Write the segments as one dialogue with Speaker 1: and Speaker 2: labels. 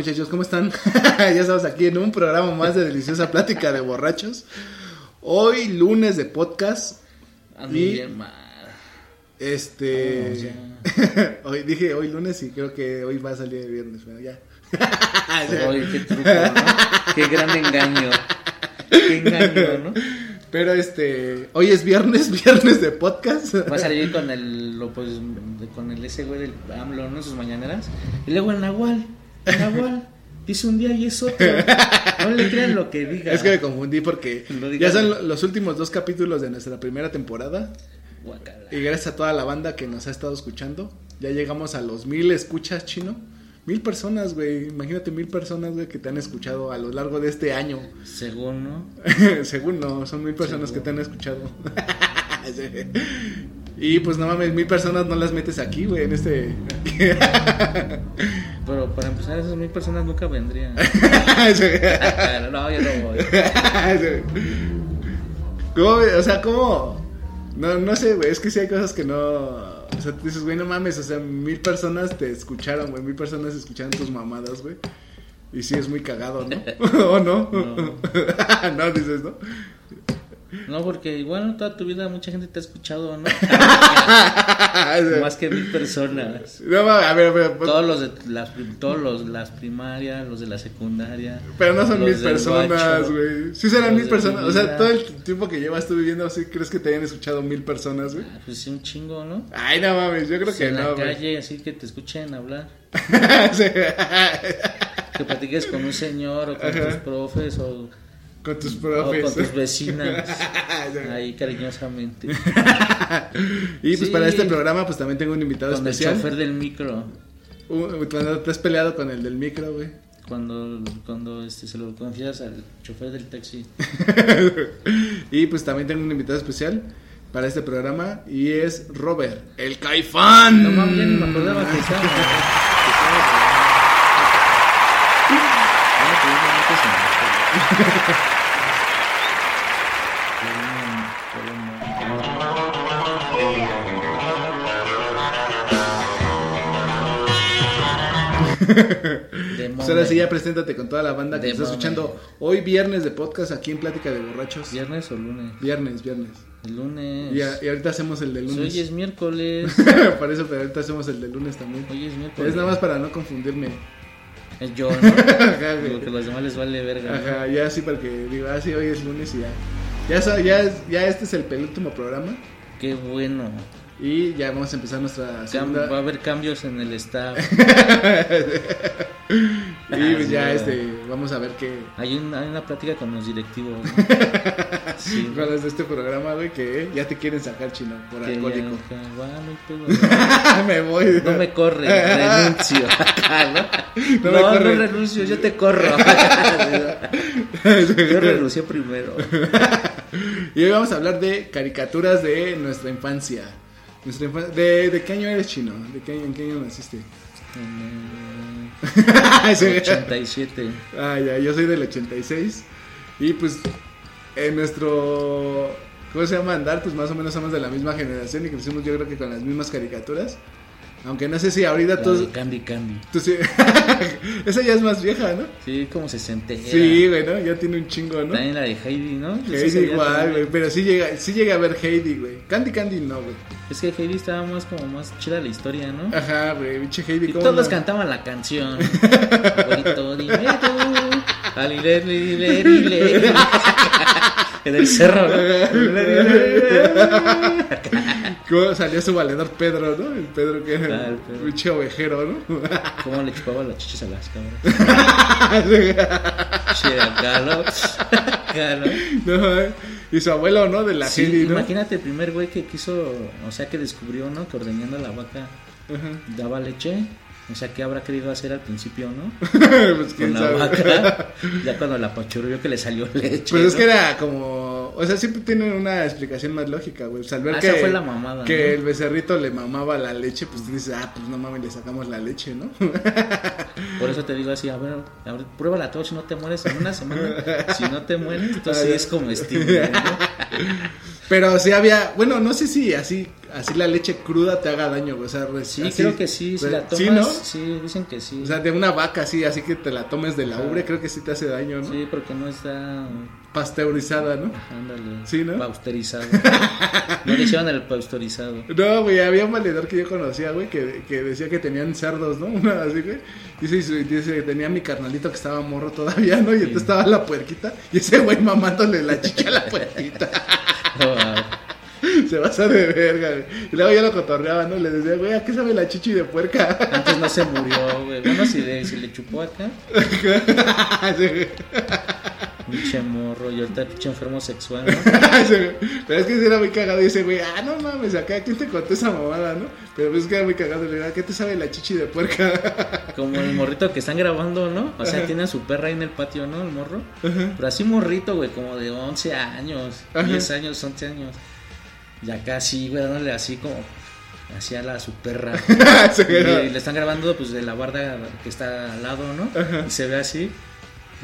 Speaker 1: Muchachos? ¿Cómo están? ya estamos aquí en un programa más de Deliciosa Plática de Borrachos. Hoy lunes de podcast.
Speaker 2: Ando
Speaker 1: Y-
Speaker 2: bien mal.
Speaker 1: Este... hoy dije hoy lunes y creo que hoy va a salir el viernes, pero ya.
Speaker 2: Oye, qué truco, ¿no? Qué gran engaño. Qué engaño, ¿no?
Speaker 1: Pero este... Hoy es viernes, viernes de podcast.
Speaker 2: Va a salir con el, pues, de- con el ese güey del AMLO, ¿no? Sus mañaneras. Y luego el Nahual. Nahual. Dice un día y es otro. No le crean lo que diga.
Speaker 1: Es que me confundí porque
Speaker 2: Lo
Speaker 1: ya son lo- los últimos dos capítulos de nuestra primera temporada.
Speaker 2: Guacala.
Speaker 1: Y gracias a toda la banda que nos ha estado escuchando. Ya llegamos a los mil escuchas, chino. Mil personas, güey. Imagínate mil personas, güey, que te han escuchado a lo largo de este año.
Speaker 2: Según, ¿no?
Speaker 1: Según no, son mil personas que te han escuchado. Y pues no mames, mil personas no las metes aquí, güey, en este...
Speaker 2: Pero para empezar, esas mil personas nunca vendrían. No, yo no voy.
Speaker 1: ¿Cómo, o sea, ¿cómo? No, no sé, güey, es que sí hay cosas que no... O sea, tú dices, güey, no mames, o sea, mil personas te escucharon, güey, mil personas escucharon tus mamadas, güey. Y sí es muy cagado, ¿no? ¿O no?
Speaker 2: No.
Speaker 1: no, dices, ¿no?
Speaker 2: No, porque igual toda tu vida mucha gente te ha escuchado, ¿no? Más que mil personas.
Speaker 1: No, mames, a ver, a ver,
Speaker 2: Todos los de las, todos los, las primarias, los de la secundaria.
Speaker 1: pero no son mil personas, güey. Sí serán mil personas. O sea, todo el tiempo que llevas tú viviendo, ¿sí crees que te hayan escuchado mil personas, güey?
Speaker 2: Ah, Pues sí, un chingo, ¿no?
Speaker 1: Ay, no mames, yo creo
Speaker 2: Pues
Speaker 1: que
Speaker 2: en la
Speaker 1: no, güey.
Speaker 2: calle, así que te escuchen hablar.
Speaker 1: Sí.
Speaker 2: Que platiques con un señor o con
Speaker 1: Ajá.
Speaker 2: tus profes o,
Speaker 1: Con tus
Speaker 2: o
Speaker 1: profes.
Speaker 2: con tus vecinas. Ahí cariñosamente.
Speaker 1: Y pues
Speaker 2: Sí.
Speaker 1: para este programa pues también tengo un invitado
Speaker 2: Con el
Speaker 1: especial.
Speaker 2: chofer del micro.
Speaker 1: Uh, cuando te has peleado con el del micro, güey.
Speaker 2: Cuando, cuando este, se lo confiesas al chofer del taxi.
Speaker 1: y pues también tengo un invitado especial para este programa y es Robert, el Caifán.
Speaker 2: No mames, me acordaba que estaba. Pues
Speaker 1: ahora sí ya preséntate con toda la banda que está escuchando hoy viernes de podcast aquí en Plática de Borrachos.
Speaker 2: ¿Viernes o lunes?
Speaker 1: Viernes, viernes.
Speaker 2: El lunes.
Speaker 1: Y, a- y ahorita hacemos el de
Speaker 2: Pues
Speaker 1: lunes.
Speaker 2: Hoy es miércoles.
Speaker 1: Por eso, pero ahorita hacemos el de lunes también.
Speaker 2: Hoy es miércoles.
Speaker 1: Es nada más para no confundirme.
Speaker 2: Es yo, ¿no?
Speaker 1: Ajá.
Speaker 2: Digo que los demás les vale verga. ¿no?
Speaker 1: Ajá, ya así para que diga, ah, sí, hoy es lunes y ya. Ya, ya, ya este es el penúltimo programa
Speaker 2: Qué bueno.
Speaker 1: Y ya vamos a empezar nuestra segunda.
Speaker 2: va a haber cambios en el staff.
Speaker 1: y pues ya este, vamos a ver qué.
Speaker 2: Hay, un- hay una plática con los directivos. ¿no? Sí.
Speaker 1: Con los de este programa, güey, que ya te quieren sacar chino por
Speaker 2: que
Speaker 1: alcohólico.
Speaker 2: no
Speaker 1: me voy.
Speaker 2: No me corre, renuncio. ¿no?
Speaker 1: No
Speaker 2: No, renuncio, yo te corro. yo renuncié primero.
Speaker 1: Y hoy vamos a hablar de caricaturas de nuestra infancia. Nuestra infancia. ¿De, de qué año eres chino? ¿De qué año, ¿En qué año naciste?
Speaker 2: En el 87.
Speaker 1: Ah, ya, yo soy del 86. Y pues, en nuestro. ¿Cómo se llama? Andar, pues más o menos somos de la misma generación y crecimos, yo creo que con las mismas caricaturas. Aunque no sé si ahorita
Speaker 2: La de Candy Candy.
Speaker 1: tú sí- Esa ya es más vieja, ¿no?
Speaker 2: Sí, como se sentía.
Speaker 1: Sí, güey, ¿no? Ya tiene un chingo, ¿no?
Speaker 2: También la de Heidi, ¿no? Pues
Speaker 1: Heidi igual, güey. Pero sí llega, sí llega a ver Heidi, güey. Candy Candy no, güey.
Speaker 2: Es que Heidi estaba más como más chida la historia, ¿no?
Speaker 1: Ajá, güey. Pinche Heidi,
Speaker 2: Y
Speaker 1: ¿cómo
Speaker 2: todos
Speaker 1: no?
Speaker 2: cantaban la canción. Dime tú. Lile. En el cerro, ¿no?
Speaker 1: ¿Cómo salió su valedor Pedro, no? El Pedro que
Speaker 2: Ah,
Speaker 1: era
Speaker 2: el
Speaker 1: un
Speaker 2: Pedro.
Speaker 1: pinche ovejero, ¿no?
Speaker 2: ¿Cómo le chupaba las chichas a las cámaras? Sí, acá, ¿no? Acá, ¿no?
Speaker 1: Eh. y su abuelo, ¿no? De la
Speaker 2: Sí, imagínate el primer güey que quiso, o sea, que descubrió, ¿no? Que ordeñando la vaca
Speaker 1: Ajá.
Speaker 2: daba leche. O sea, ¿qué habrá querido hacer al principio, no?
Speaker 1: pues quién
Speaker 2: Con la
Speaker 1: sabe.
Speaker 2: vaca. Ya cuando la pachurrió que le salió leche.
Speaker 1: Pues es
Speaker 2: ¿no?
Speaker 1: que era como. O sea, siempre tienen una explicación más lógica, güey. Pues al ver
Speaker 2: Ah,
Speaker 1: que.
Speaker 2: esa fue la mamada,
Speaker 1: Que
Speaker 2: ¿no?
Speaker 1: el becerrito le mamaba la leche, pues dices, ah, pues no mames, le sacamos la leche, ¿no?
Speaker 2: Por eso te digo así, a ver, a ver, pruébala todo si no te mueres en una semana. Si no te mueres, entonces sí es comestible. ¿no?
Speaker 1: Pero sí había. Bueno, no sé si así así la leche cruda te haga daño, güey. O sea,
Speaker 2: Sí,
Speaker 1: así-
Speaker 2: creo que sí, si la tomas,
Speaker 1: Sí, ¿no?
Speaker 2: sí, dicen que sí.
Speaker 1: O sea, de una vaca así, así que te la tomes de la ubre, creo que sí te hace daño, ¿no?
Speaker 2: Sí, porque no está,
Speaker 1: Pasteurizada, ¿no?
Speaker 2: ándale,
Speaker 1: Sí, ¿no?
Speaker 2: pausterizado. No le hicieron el pausterizado.
Speaker 1: No, güey, había un valedor que yo conocía, güey, que, que decía que tenían cerdos, ¿no? Una así, güey. Dice, dice que tenía mi carnalito que estaba morro todavía, ¿no? Y entonces estaba la puerquita. Y ese güey mamándole la chicha a la puerquita. Se pasa de verga, güey. Y luego ya lo cotorreaba, ¿no? Le decía, güey, ¿a qué sabe la chichi de puerca?
Speaker 2: Antes no se murió, güey. Bueno, si le, si le chupó acá,
Speaker 1: Sí,
Speaker 2: pinche morro, y ahorita pinche enfermo sexual, ¿no?
Speaker 1: Pero es que era muy cagado. Y ese güey, ah, no mames, acá, ¿quién te contó esa mamada, no? Pero pues es que era muy cagado. Le digo, ¿a qué te sabe la chichi de puerca?
Speaker 2: Como el morrito que están grabando, ¿no? O sea, tiene a su perra ahí en el patio, ¿no? El morro. Pero así morrito, güey, como de 11 años,
Speaker 1: Ajá.
Speaker 2: 10 años, 11 años. Y acá sí, güey, dándole así como hacia la su perra.
Speaker 1: Sí,
Speaker 2: y, le están grabando pues de la barda que está al lado, ¿no? Y se ve así.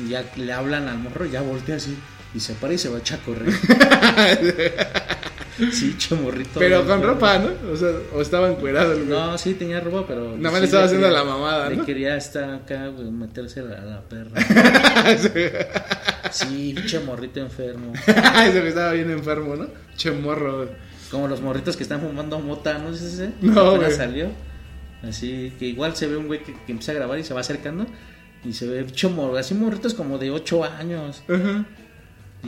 Speaker 2: Y ya le hablan al morro, ya voltea así. Y se para y se va a echar a correr. sí, che morrito.
Speaker 1: Pero
Speaker 2: güey,
Speaker 1: con
Speaker 2: güey.
Speaker 1: ropa, ¿no? O sea, o estaba encuerado el güey.
Speaker 2: No, sí tenía ropa, pero.
Speaker 1: Nada más
Speaker 2: sí
Speaker 1: le estaba
Speaker 2: le
Speaker 1: haciendo
Speaker 2: quería-
Speaker 1: la mamada,
Speaker 2: Le
Speaker 1: ¿no?
Speaker 2: quería estar acá, güey, meterse a la, perra. Sí, pinche morrito enfermo.
Speaker 1: Ese güey estaba bien enfermo, ¿no? Che morro, güey.
Speaker 2: Como los morritos que están fumando mota, ¿no es ese?
Speaker 1: No, güey.
Speaker 2: salió. Así que igual se ve un güey que, que empieza a grabar y se va acercando. Y se ve pinche morro, así morritos como de 8 años.
Speaker 1: Ajá.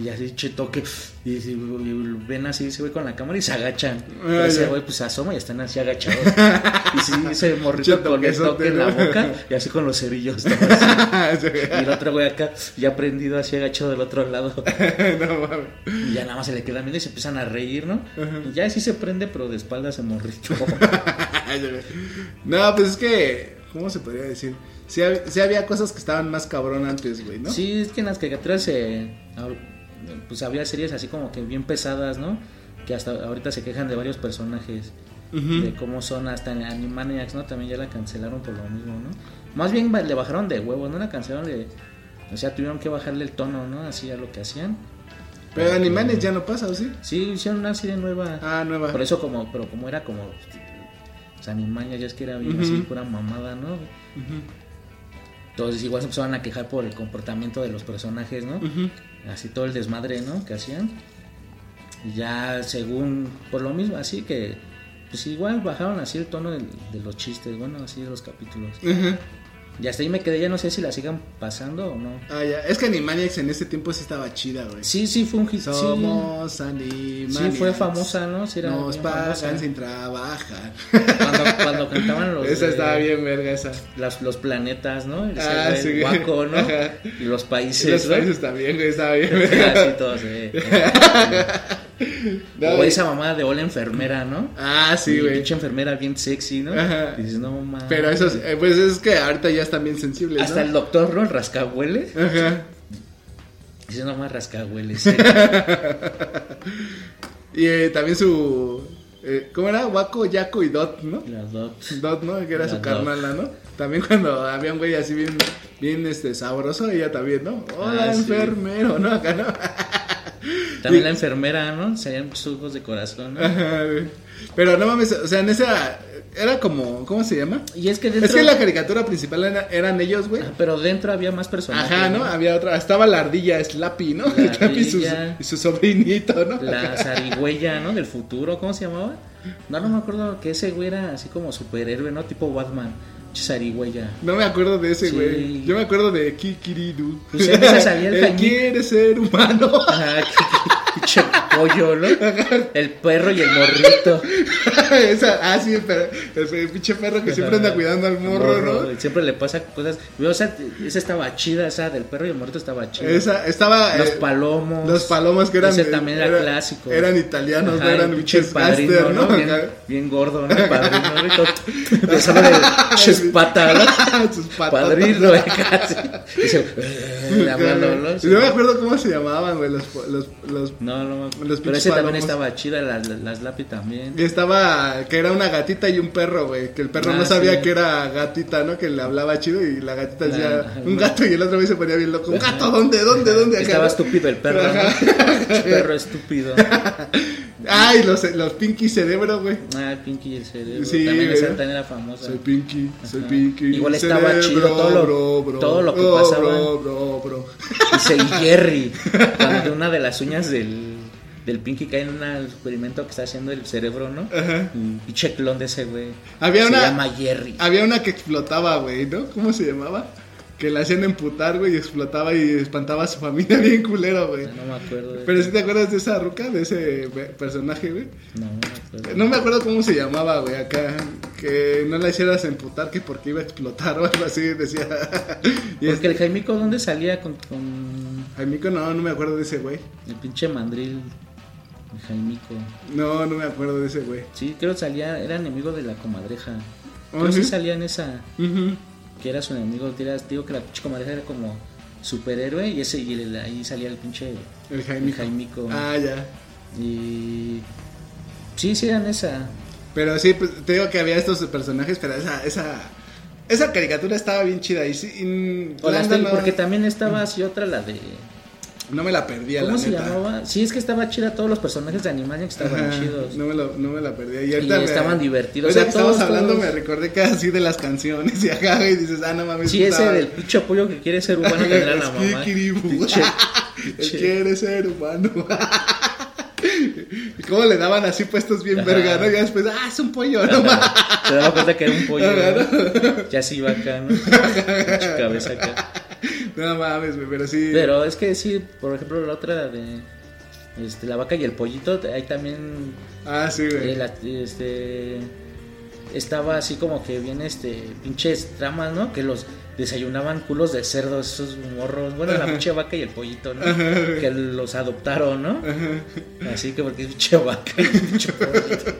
Speaker 2: Y así che toque. Y, y- y ven así ese güey con la cámara y se agachan.
Speaker 1: Ah,
Speaker 2: ese güey pues se asoma y están así agachados. y sí,
Speaker 1: Che
Speaker 2: morrito con el toque en la boca y así con los cerillos. Y el otro güey acá ya prendido así agachado del otro lado.
Speaker 1: no mames.
Speaker 2: Y ya nada más se le quedan viendo y se empiezan a reír, ¿no? Y ya sí se prende, pero de espaldas el morrito.
Speaker 1: No, pues es que, ¿cómo se podría decir? Sí, sí había cosas que estaban más cabrón antes, güey, ¿no?
Speaker 2: Sí, es que en las caricaturas eh, hab- pues había series así como que bien pesadas, ¿no? Que hasta ahorita se quejan de varios personajes. De cómo son hasta en Animaniacs, ¿no? También ya la cancelaron por lo mismo, ¿no? Más bien le bajaron de huevos, ¿no? La cancelaron de... O sea, tuvieron que bajarle el tono, ¿no? Así a lo que hacían.
Speaker 1: Pero Animanes ya no pasa, ¿o sí?
Speaker 2: Sí, hicieron una serie nueva.
Speaker 1: Ah, nueva.
Speaker 2: Por eso como, pero como era como... O sea, Animaniacs ya es que era bien así, pura mamada, ¿no? Entonces igual se empezaban a quejar por el comportamiento de los personajes, ¿no?
Speaker 1: ujú.
Speaker 2: Así todo el desmadre, ¿no? Que hacían. Y ya según, por lo mismo, así que, pues igual bajaron así el tono de, los chistes, bueno, así de los capítulos. Y hasta ahí me quedé, ya no sé si la sigan pasando o no.
Speaker 1: Ah, ya. Es que Animaniacs en ese tiempo sí estaba chida, güey.
Speaker 2: Sí, sí, fue un hit. sí.
Speaker 1: Somos Animaniacs.
Speaker 2: Sí, fue famosa, ¿no? Sí, era
Speaker 1: Nos pagan
Speaker 2: famosa.
Speaker 1: sin trabajar.
Speaker 2: Cuando, cuando cantaban los,
Speaker 1: esa estaba bien verga, esa.
Speaker 2: las- los planetas, ¿no? El,
Speaker 1: Ah,
Speaker 2: el
Speaker 1: sí.
Speaker 2: guaco, ¿no?
Speaker 1: Ajá.
Speaker 2: Y los países,
Speaker 1: Los
Speaker 2: ¿no?
Speaker 1: países también, güey, estaba bien verga.
Speaker 2: Así todos, eh.
Speaker 1: No,
Speaker 2: o esa mamada de hola enfermera, ¿no?
Speaker 1: Ah, sí, güey.
Speaker 2: Pinche enfermera bien sexy, ¿no?
Speaker 1: Ajá.
Speaker 2: Y dices, no mames.
Speaker 1: Pero eso, es- eh, pues es que ahorita ya están bien sensibles,
Speaker 2: Hasta
Speaker 1: ¿no?
Speaker 2: el doctor, ¿no? El rascahuele.
Speaker 1: Ajá.
Speaker 2: Dices, no más rascahuele. sí.
Speaker 1: Y eh, también su... eh, ¿Cómo era? Waco, Yaco y Dot, ¿no?
Speaker 2: La doc.
Speaker 1: Dot, ¿no? Que era
Speaker 2: La
Speaker 1: su
Speaker 2: Dot.
Speaker 1: carnala, ¿no? También cuando había un güey así bien, bien este, sabroso, ella también, ¿no? Hola,
Speaker 2: Ah, sí.
Speaker 1: enfermero, ¿no? Acá, ¿no?
Speaker 2: También la enfermera, ¿no? Serían sus de corazón, ¿no?
Speaker 1: Ajá. Pero no mames, o sea, en esa... Era como... ¿Cómo se llama?
Speaker 2: Y es que dentro...
Speaker 1: Es que la caricatura principal era- eran ellos, güey.
Speaker 2: Ah, Pero dentro había más personajes.
Speaker 1: Ajá, ¿no? Había otra. Estaba la ardilla Slappy, ¿no?
Speaker 2: La
Speaker 1: Slappy y su, y su sobrinito, ¿no?
Speaker 2: La zarigüeya, ¿no? Del futuro, ¿cómo se llamaba? No, no me acuerdo que ese güey era así como superhéroe, ¿no? Tipo Batman. Zarigüeya.
Speaker 1: No me acuerdo de ese,
Speaker 2: Sí.
Speaker 1: güey. Yo me acuerdo de Kikiridu.
Speaker 2: Pues el
Speaker 1: Él quiere ser humano.
Speaker 2: Ajá, pinche pollo, ¿no? El perro y el morrito.
Speaker 1: Esa, ah, sí, el, per- el, el pinche perro que siempre anda cuidando al morro, ¿no?
Speaker 2: Siempre le pasa cosas. O sea, esa estaba chida, esa del perro y el morrito estaba chida.
Speaker 1: Esa, estaba.
Speaker 2: Los
Speaker 1: eh,
Speaker 2: palomos.
Speaker 1: Los palomos que eran.
Speaker 2: Ese también era clásico.
Speaker 1: Eran italianos,
Speaker 2: Ajá,
Speaker 1: no eran pinches
Speaker 2: padrino, ¿no?
Speaker 1: ¿no?
Speaker 2: Bien, gordo, ¿no? Padrino, ¿no? Besándole sus patas, ¿no?
Speaker 1: Sus patas.
Speaker 2: Padrino, ¿eh? casi. Y se, hablando, ¿no?
Speaker 1: No me acuerdo cómo se llamaban, güey, los, los, los
Speaker 2: No, no.
Speaker 1: Los
Speaker 2: Pero ese también estaba chida, las, las Lapi también.
Speaker 1: Y estaba, que era una gatita y un perro, güey. Que el perro
Speaker 2: Ah,
Speaker 1: no sabía
Speaker 2: sí.
Speaker 1: que era gatita, ¿no? Que le hablaba chido y la gatita
Speaker 2: La-
Speaker 1: decía
Speaker 2: ajá,
Speaker 1: un gato y el otro güey se ponía bien loco. ¿Un gato? ¿Dónde? ¿Dónde? ¿Dónde?
Speaker 2: Estaba estúpido el perro, ¿no? Perro estúpido.
Speaker 1: Ay, los, los Pinky Cerebro, güey.
Speaker 2: Ah, el Pinky y el cerebro.
Speaker 1: Sí,
Speaker 2: también esa también era famosa.
Speaker 1: Soy Pinky, soy. Pinky.
Speaker 2: Igual estaba chido todo lo- todo lo que
Speaker 1: oh,
Speaker 2: pasaba.
Speaker 1: Bro, bro, bro.
Speaker 2: Dice y Jerry, cuando una de las uñas del, del Pinky cae en un experimento que está haciendo el cerebro, ¿no?
Speaker 1: Ajá.
Speaker 2: Un pinche clon de ese güey.
Speaker 1: Había
Speaker 2: Se
Speaker 1: una-
Speaker 2: llama Jerry.
Speaker 1: Había una que explotaba, güey, ¿no? ¿Cómo se llamaba? Que la hacían emputar, güey, y explotaba y espantaba a su familia bien culero, güey.
Speaker 2: No me acuerdo. De
Speaker 1: Pero si te acuerdas de esa ruca, de ese pe- personaje, güey.
Speaker 2: No, no me acuerdo.
Speaker 1: No me acuerdo cómo se llamaba, güey, acá. Que no la hicieras emputar que porque iba a explotar o algo así, decía. y
Speaker 2: Porque
Speaker 1: este,
Speaker 2: el Jaimico, ¿dónde salía con, con
Speaker 1: Jaimico, no, no me acuerdo de ese güey.
Speaker 2: el pinche mandril? Jaimico.
Speaker 1: No, no me acuerdo de ese güey.
Speaker 2: Sí, creo que salía, era enemigo de la comadreja.
Speaker 1: Oh,
Speaker 2: Creo que sí
Speaker 1: ¿sí?
Speaker 2: salía en esa, que era su enemigo. que era- digo que la pinche comadreja era como superhéroe y ese y el- ahí salía el pinche
Speaker 1: El
Speaker 2: el
Speaker 1: Jaimico. Ah, ya.
Speaker 2: Y sí, sí eran esa.
Speaker 1: Pero sí, pues, te digo que había estos personajes, pero esa, esa, esa caricatura estaba bien chida. Y sí, y
Speaker 2: O
Speaker 1: la
Speaker 2: porque también estaba así otra la de
Speaker 1: no me la perdía,
Speaker 2: ¿Cómo
Speaker 1: la
Speaker 2: se
Speaker 1: neta.
Speaker 2: llamaba? Sí, es que estaba chida todos los personajes de Animaniacs estaban
Speaker 1: Ajá,
Speaker 2: chidos.
Speaker 1: No me, lo, no me la perdía. Y,
Speaker 2: Y
Speaker 1: ahorita me-
Speaker 2: estaban divertidos, o sea,
Speaker 1: que
Speaker 2: todos,
Speaker 1: hablando,
Speaker 2: todos.
Speaker 1: me recordé que así de las canciones y acá, y dices, ah, no mames.
Speaker 2: Sí, ese del pinche pollo que quiere ser humano tendrá la
Speaker 1: Es
Speaker 2: mamá.
Speaker 1: Quiere ser humano. y cómo le daban así puestos bien verga, ¿no? Y ya después, ah, es un pollo, no mames.
Speaker 2: Te daba cuenta que era un pollo. ¿no? Ya se iba acá, ¿no? Pinche cabeza acá.
Speaker 1: No mames, güey, pero sí.
Speaker 2: Pero es que sí, por ejemplo, la otra de este, la vaca y el pollito, ahí también
Speaker 1: Ah, sí, güey.
Speaker 2: eh, la- este estaba así como que bien este pinches tramas, ¿no? Que los desayunaban culos de cerdo esos morros, bueno, la pinche vaca y el pollito, ¿no?
Speaker 1: Ajá.
Speaker 2: Que los adoptaron, ¿no?
Speaker 1: Ajá.
Speaker 2: Así que porque es pinche vaca y pinche pollito.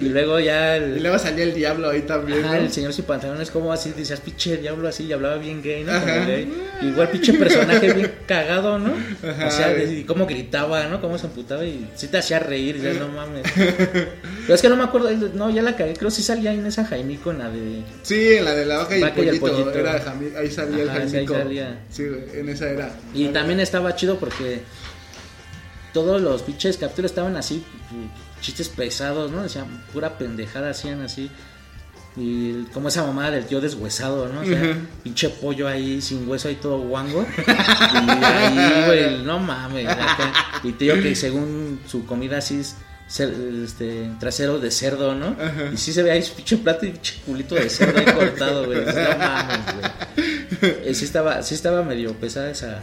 Speaker 2: Y luego ya
Speaker 1: Y
Speaker 2: el,
Speaker 1: luego salía el diablo ahí también, ¿no?
Speaker 2: el señor sin pantalones, como así, decías pinche diablo así, y hablaba bien gay, ¿no? Gay. Igual pinche personaje bien cagado, ¿no?
Speaker 1: Ajá,
Speaker 2: o sea, y cómo gritaba, ¿no? Cómo se emputaba y sí te hacía reír, ya no mames. Pero es que no me acuerdo, no, ya la cagué, creo que sí salía en esa Jaimico, en la de...
Speaker 1: Sí, en la de la vaca y,
Speaker 2: Vaca y
Speaker 1: el
Speaker 2: el
Speaker 1: pollito.
Speaker 2: Pollito.
Speaker 1: Era Jami- ahí salía el
Speaker 2: sí, ahí salía.
Speaker 1: Sí, en esa era.
Speaker 2: Y también estaba chido porque todos los pinches capítulos estaban así, chistes pesados, ¿no? Decían pura pendejada, hacían así. Y como esa mamada del tío deshuesado, ¿no? O sea, pinche pollo ahí sin hueso ahí todo guango. Y ahí, güey, no mames. acá. Y digo que según su comida así es este, trasero de cerdo, ¿no?
Speaker 1: Ajá.
Speaker 2: Y sí se ve ahí su pinche plato y pinche culito de cerdo ahí cortado, güey. No mames, güey. Eh, sí estaba, sí estaba medio pesada esa.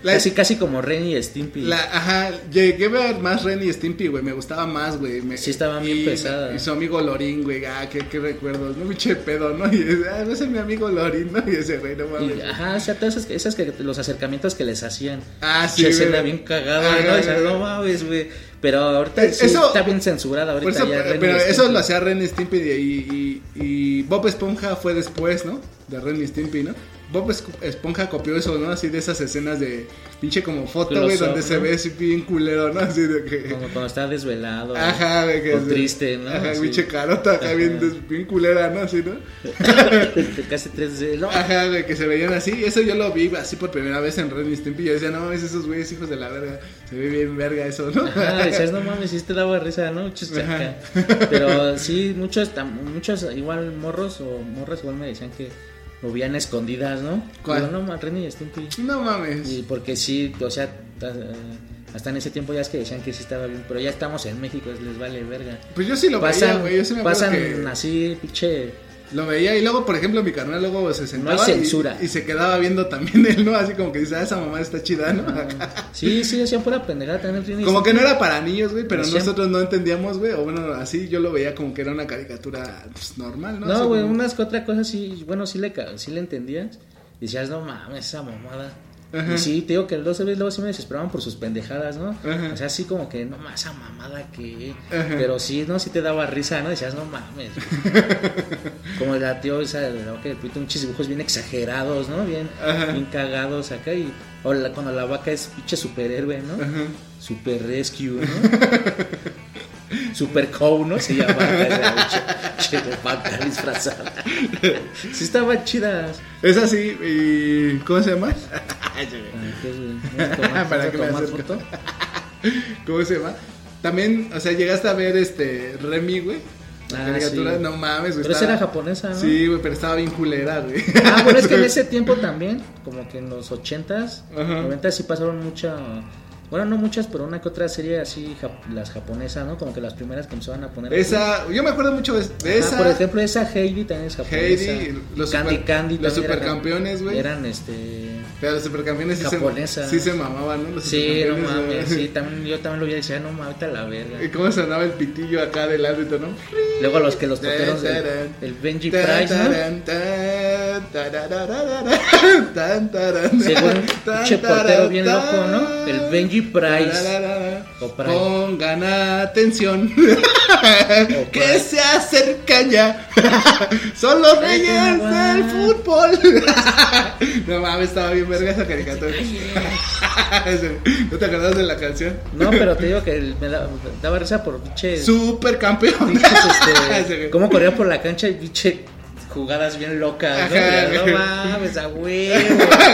Speaker 1: La-
Speaker 2: casi, casi como Ren y Stimpy.
Speaker 1: La, ajá, llegué a ver más Ren y Stimpy, güey, me gustaba más, güey. me-
Speaker 2: Sí, estaban bien
Speaker 1: y-
Speaker 2: pesadas.
Speaker 1: Y su amigo Lorín, güey, ah, qué, qué recuerdos, no, pinche pedo, ¿no? Y ah, ese es mi amigo Lorín, ¿no? Y ese, güey, no mames.
Speaker 2: Y, ajá, o sea, todas esas, esas que, los acercamientos que les hacían.
Speaker 1: Ah, sí,
Speaker 2: Pinche escena bien cagada,
Speaker 1: Ajá,
Speaker 2: ¿no? O sea, no mames, güey. Pero ahorita
Speaker 1: Eh,
Speaker 2: sí
Speaker 1: eso-
Speaker 2: está bien censurada. Ahorita
Speaker 1: eso,
Speaker 2: ya Ren y
Speaker 1: pero eso lo hacía Ren y Stimpy y, y, y Bob Esponja fue después, ¿no? De Ren y Stimpy, ¿no? Bob Es- Esponja copió eso, ¿no? Así de esas escenas de pinche como foto, güey, donde se ve así bien culero, ¿no? Así de que...
Speaker 2: Como cuando está desvelado.
Speaker 1: Ajá, de que...
Speaker 2: O triste, ¿no?
Speaker 1: Ajá, pinche carota acá
Speaker 2: Ajá.
Speaker 1: bien, culera, ¿no? Así, ¿no?
Speaker 2: Casi 3D. No,
Speaker 1: Ajá, güey, que se veían así. Y eso yo lo vi así por primera vez en Ren y Stimpy. Yo decía, no mames, esos güeyes hijos de la verga. Se ve bien verga eso, ¿no?
Speaker 2: Ajá, decías, no mames, sí te daba risa, ¿no? Pero sí, muchos, muchos igual morros o morras igual me decían que lo veían escondidas, ¿no?
Speaker 1: ¿Cuál?
Speaker 2: Digo, no, ma, Ren y Stimpy.
Speaker 1: No mames.
Speaker 2: Y porque sí, o sea, eh, hasta en ese tiempo ya es que decían que sí estaba bien, pero ya estamos en México, les vale verga.
Speaker 1: Pues yo sí lo veía,
Speaker 2: pasan
Speaker 1: güey. Yo sí me acuerdo
Speaker 2: pasan
Speaker 1: que...
Speaker 2: así, pinche
Speaker 1: Lo veía y luego, por ejemplo, mi carnal luego se sentaba y-
Speaker 2: censura.
Speaker 1: Y, se quedaba viendo también él, ¿no? Así como que dice, ah, esa mamá está chida, ¿no? Acá.
Speaker 2: Sí, sí, hacían pura pendejada también.
Speaker 1: Como que no era para niños, güey, pero nosotros no entendíamos, güey. O bueno, así yo lo veía como que era una caricatura pues, normal, ¿no?
Speaker 2: No, güey,
Speaker 1: como-
Speaker 2: unas que otra cosa sí, bueno, sí le, sí le entendías. Decías, no mames, esa mamada.
Speaker 1: Ajá.
Speaker 2: Y sí, te digo que los veces luego sí me desesperaban por sus pendejadas, ¿no?
Speaker 1: Ajá.
Speaker 2: O sea, así como que, no más, esa mamada que.
Speaker 1: Ajá.
Speaker 2: Pero sí, no, sí te daba risa, ¿no? Decías, no mames. como la tío esa, la que repite muchos dibujos bien exagerados, ¿no? Bien, bien cagados acá. Y o la- cuando la vaca es pinche superhéroe, ¿no? Super Rescue, ¿no? Super Cow, ¿no? Se llama esa vaca disfrazada. Sí, estaban chidas.
Speaker 1: Es así, y. ¿Cómo se llama?
Speaker 2: ¿qué,
Speaker 1: Para que me
Speaker 2: foto?
Speaker 1: ¿Cómo se llama? También, o sea, llegaste a ver este Remy, güey. La
Speaker 2: Ah,
Speaker 1: caricatura,
Speaker 2: sí.
Speaker 1: no mames, güey.
Speaker 2: Pero esa
Speaker 1: estaba-
Speaker 2: era japonesa, ¿no?
Speaker 1: Sí, güey, pero estaba bien culera, güey.
Speaker 2: Ah, bueno, es que en ese tiempo también, como que en los 80s,
Speaker 1: Ajá.
Speaker 2: 90s sí pasaron mucha. Bueno, no muchas, pero una que otra serie así, jap- las japonesas, ¿no? Como que las primeras que empezaban a poner.
Speaker 1: Esa, yo me acuerdo mucho de, de
Speaker 2: Ajá,
Speaker 1: esa.
Speaker 2: por ejemplo, esa Heidi también es japonesa.
Speaker 1: Heidi, los
Speaker 2: Candy
Speaker 1: super-
Speaker 2: Candy
Speaker 1: los supercampeones, güey.
Speaker 2: Eran este.
Speaker 1: Pero los supercampeones sí se,
Speaker 2: Japonesa.
Speaker 1: sí se mamaban, ¿no? Los
Speaker 2: Sí, no mames, sí, también, yo también lo vi y decía, no mames, ahorita la verga.
Speaker 1: ¿Y cómo sonaba el pitillo acá del árbitro, no?
Speaker 2: Luego los que los toteros del el Benji Price, ¿no? Según un portero bien loco, ¿no? El Benji Price. O Price.
Speaker 1: Pongan atención. Que se acercan ya. Son los reyes del fútbol. no mames, estaba bien verga esa caricatura. ¿No te acordás de la canción?
Speaker 2: No, pero te digo que me da- daba risa por pinche.
Speaker 1: Supercampeón.
Speaker 2: pinches,
Speaker 1: Ese,
Speaker 2: este, cómo corría por la cancha y pinche jugadas bien locas, ¿no? No mames, a huevo.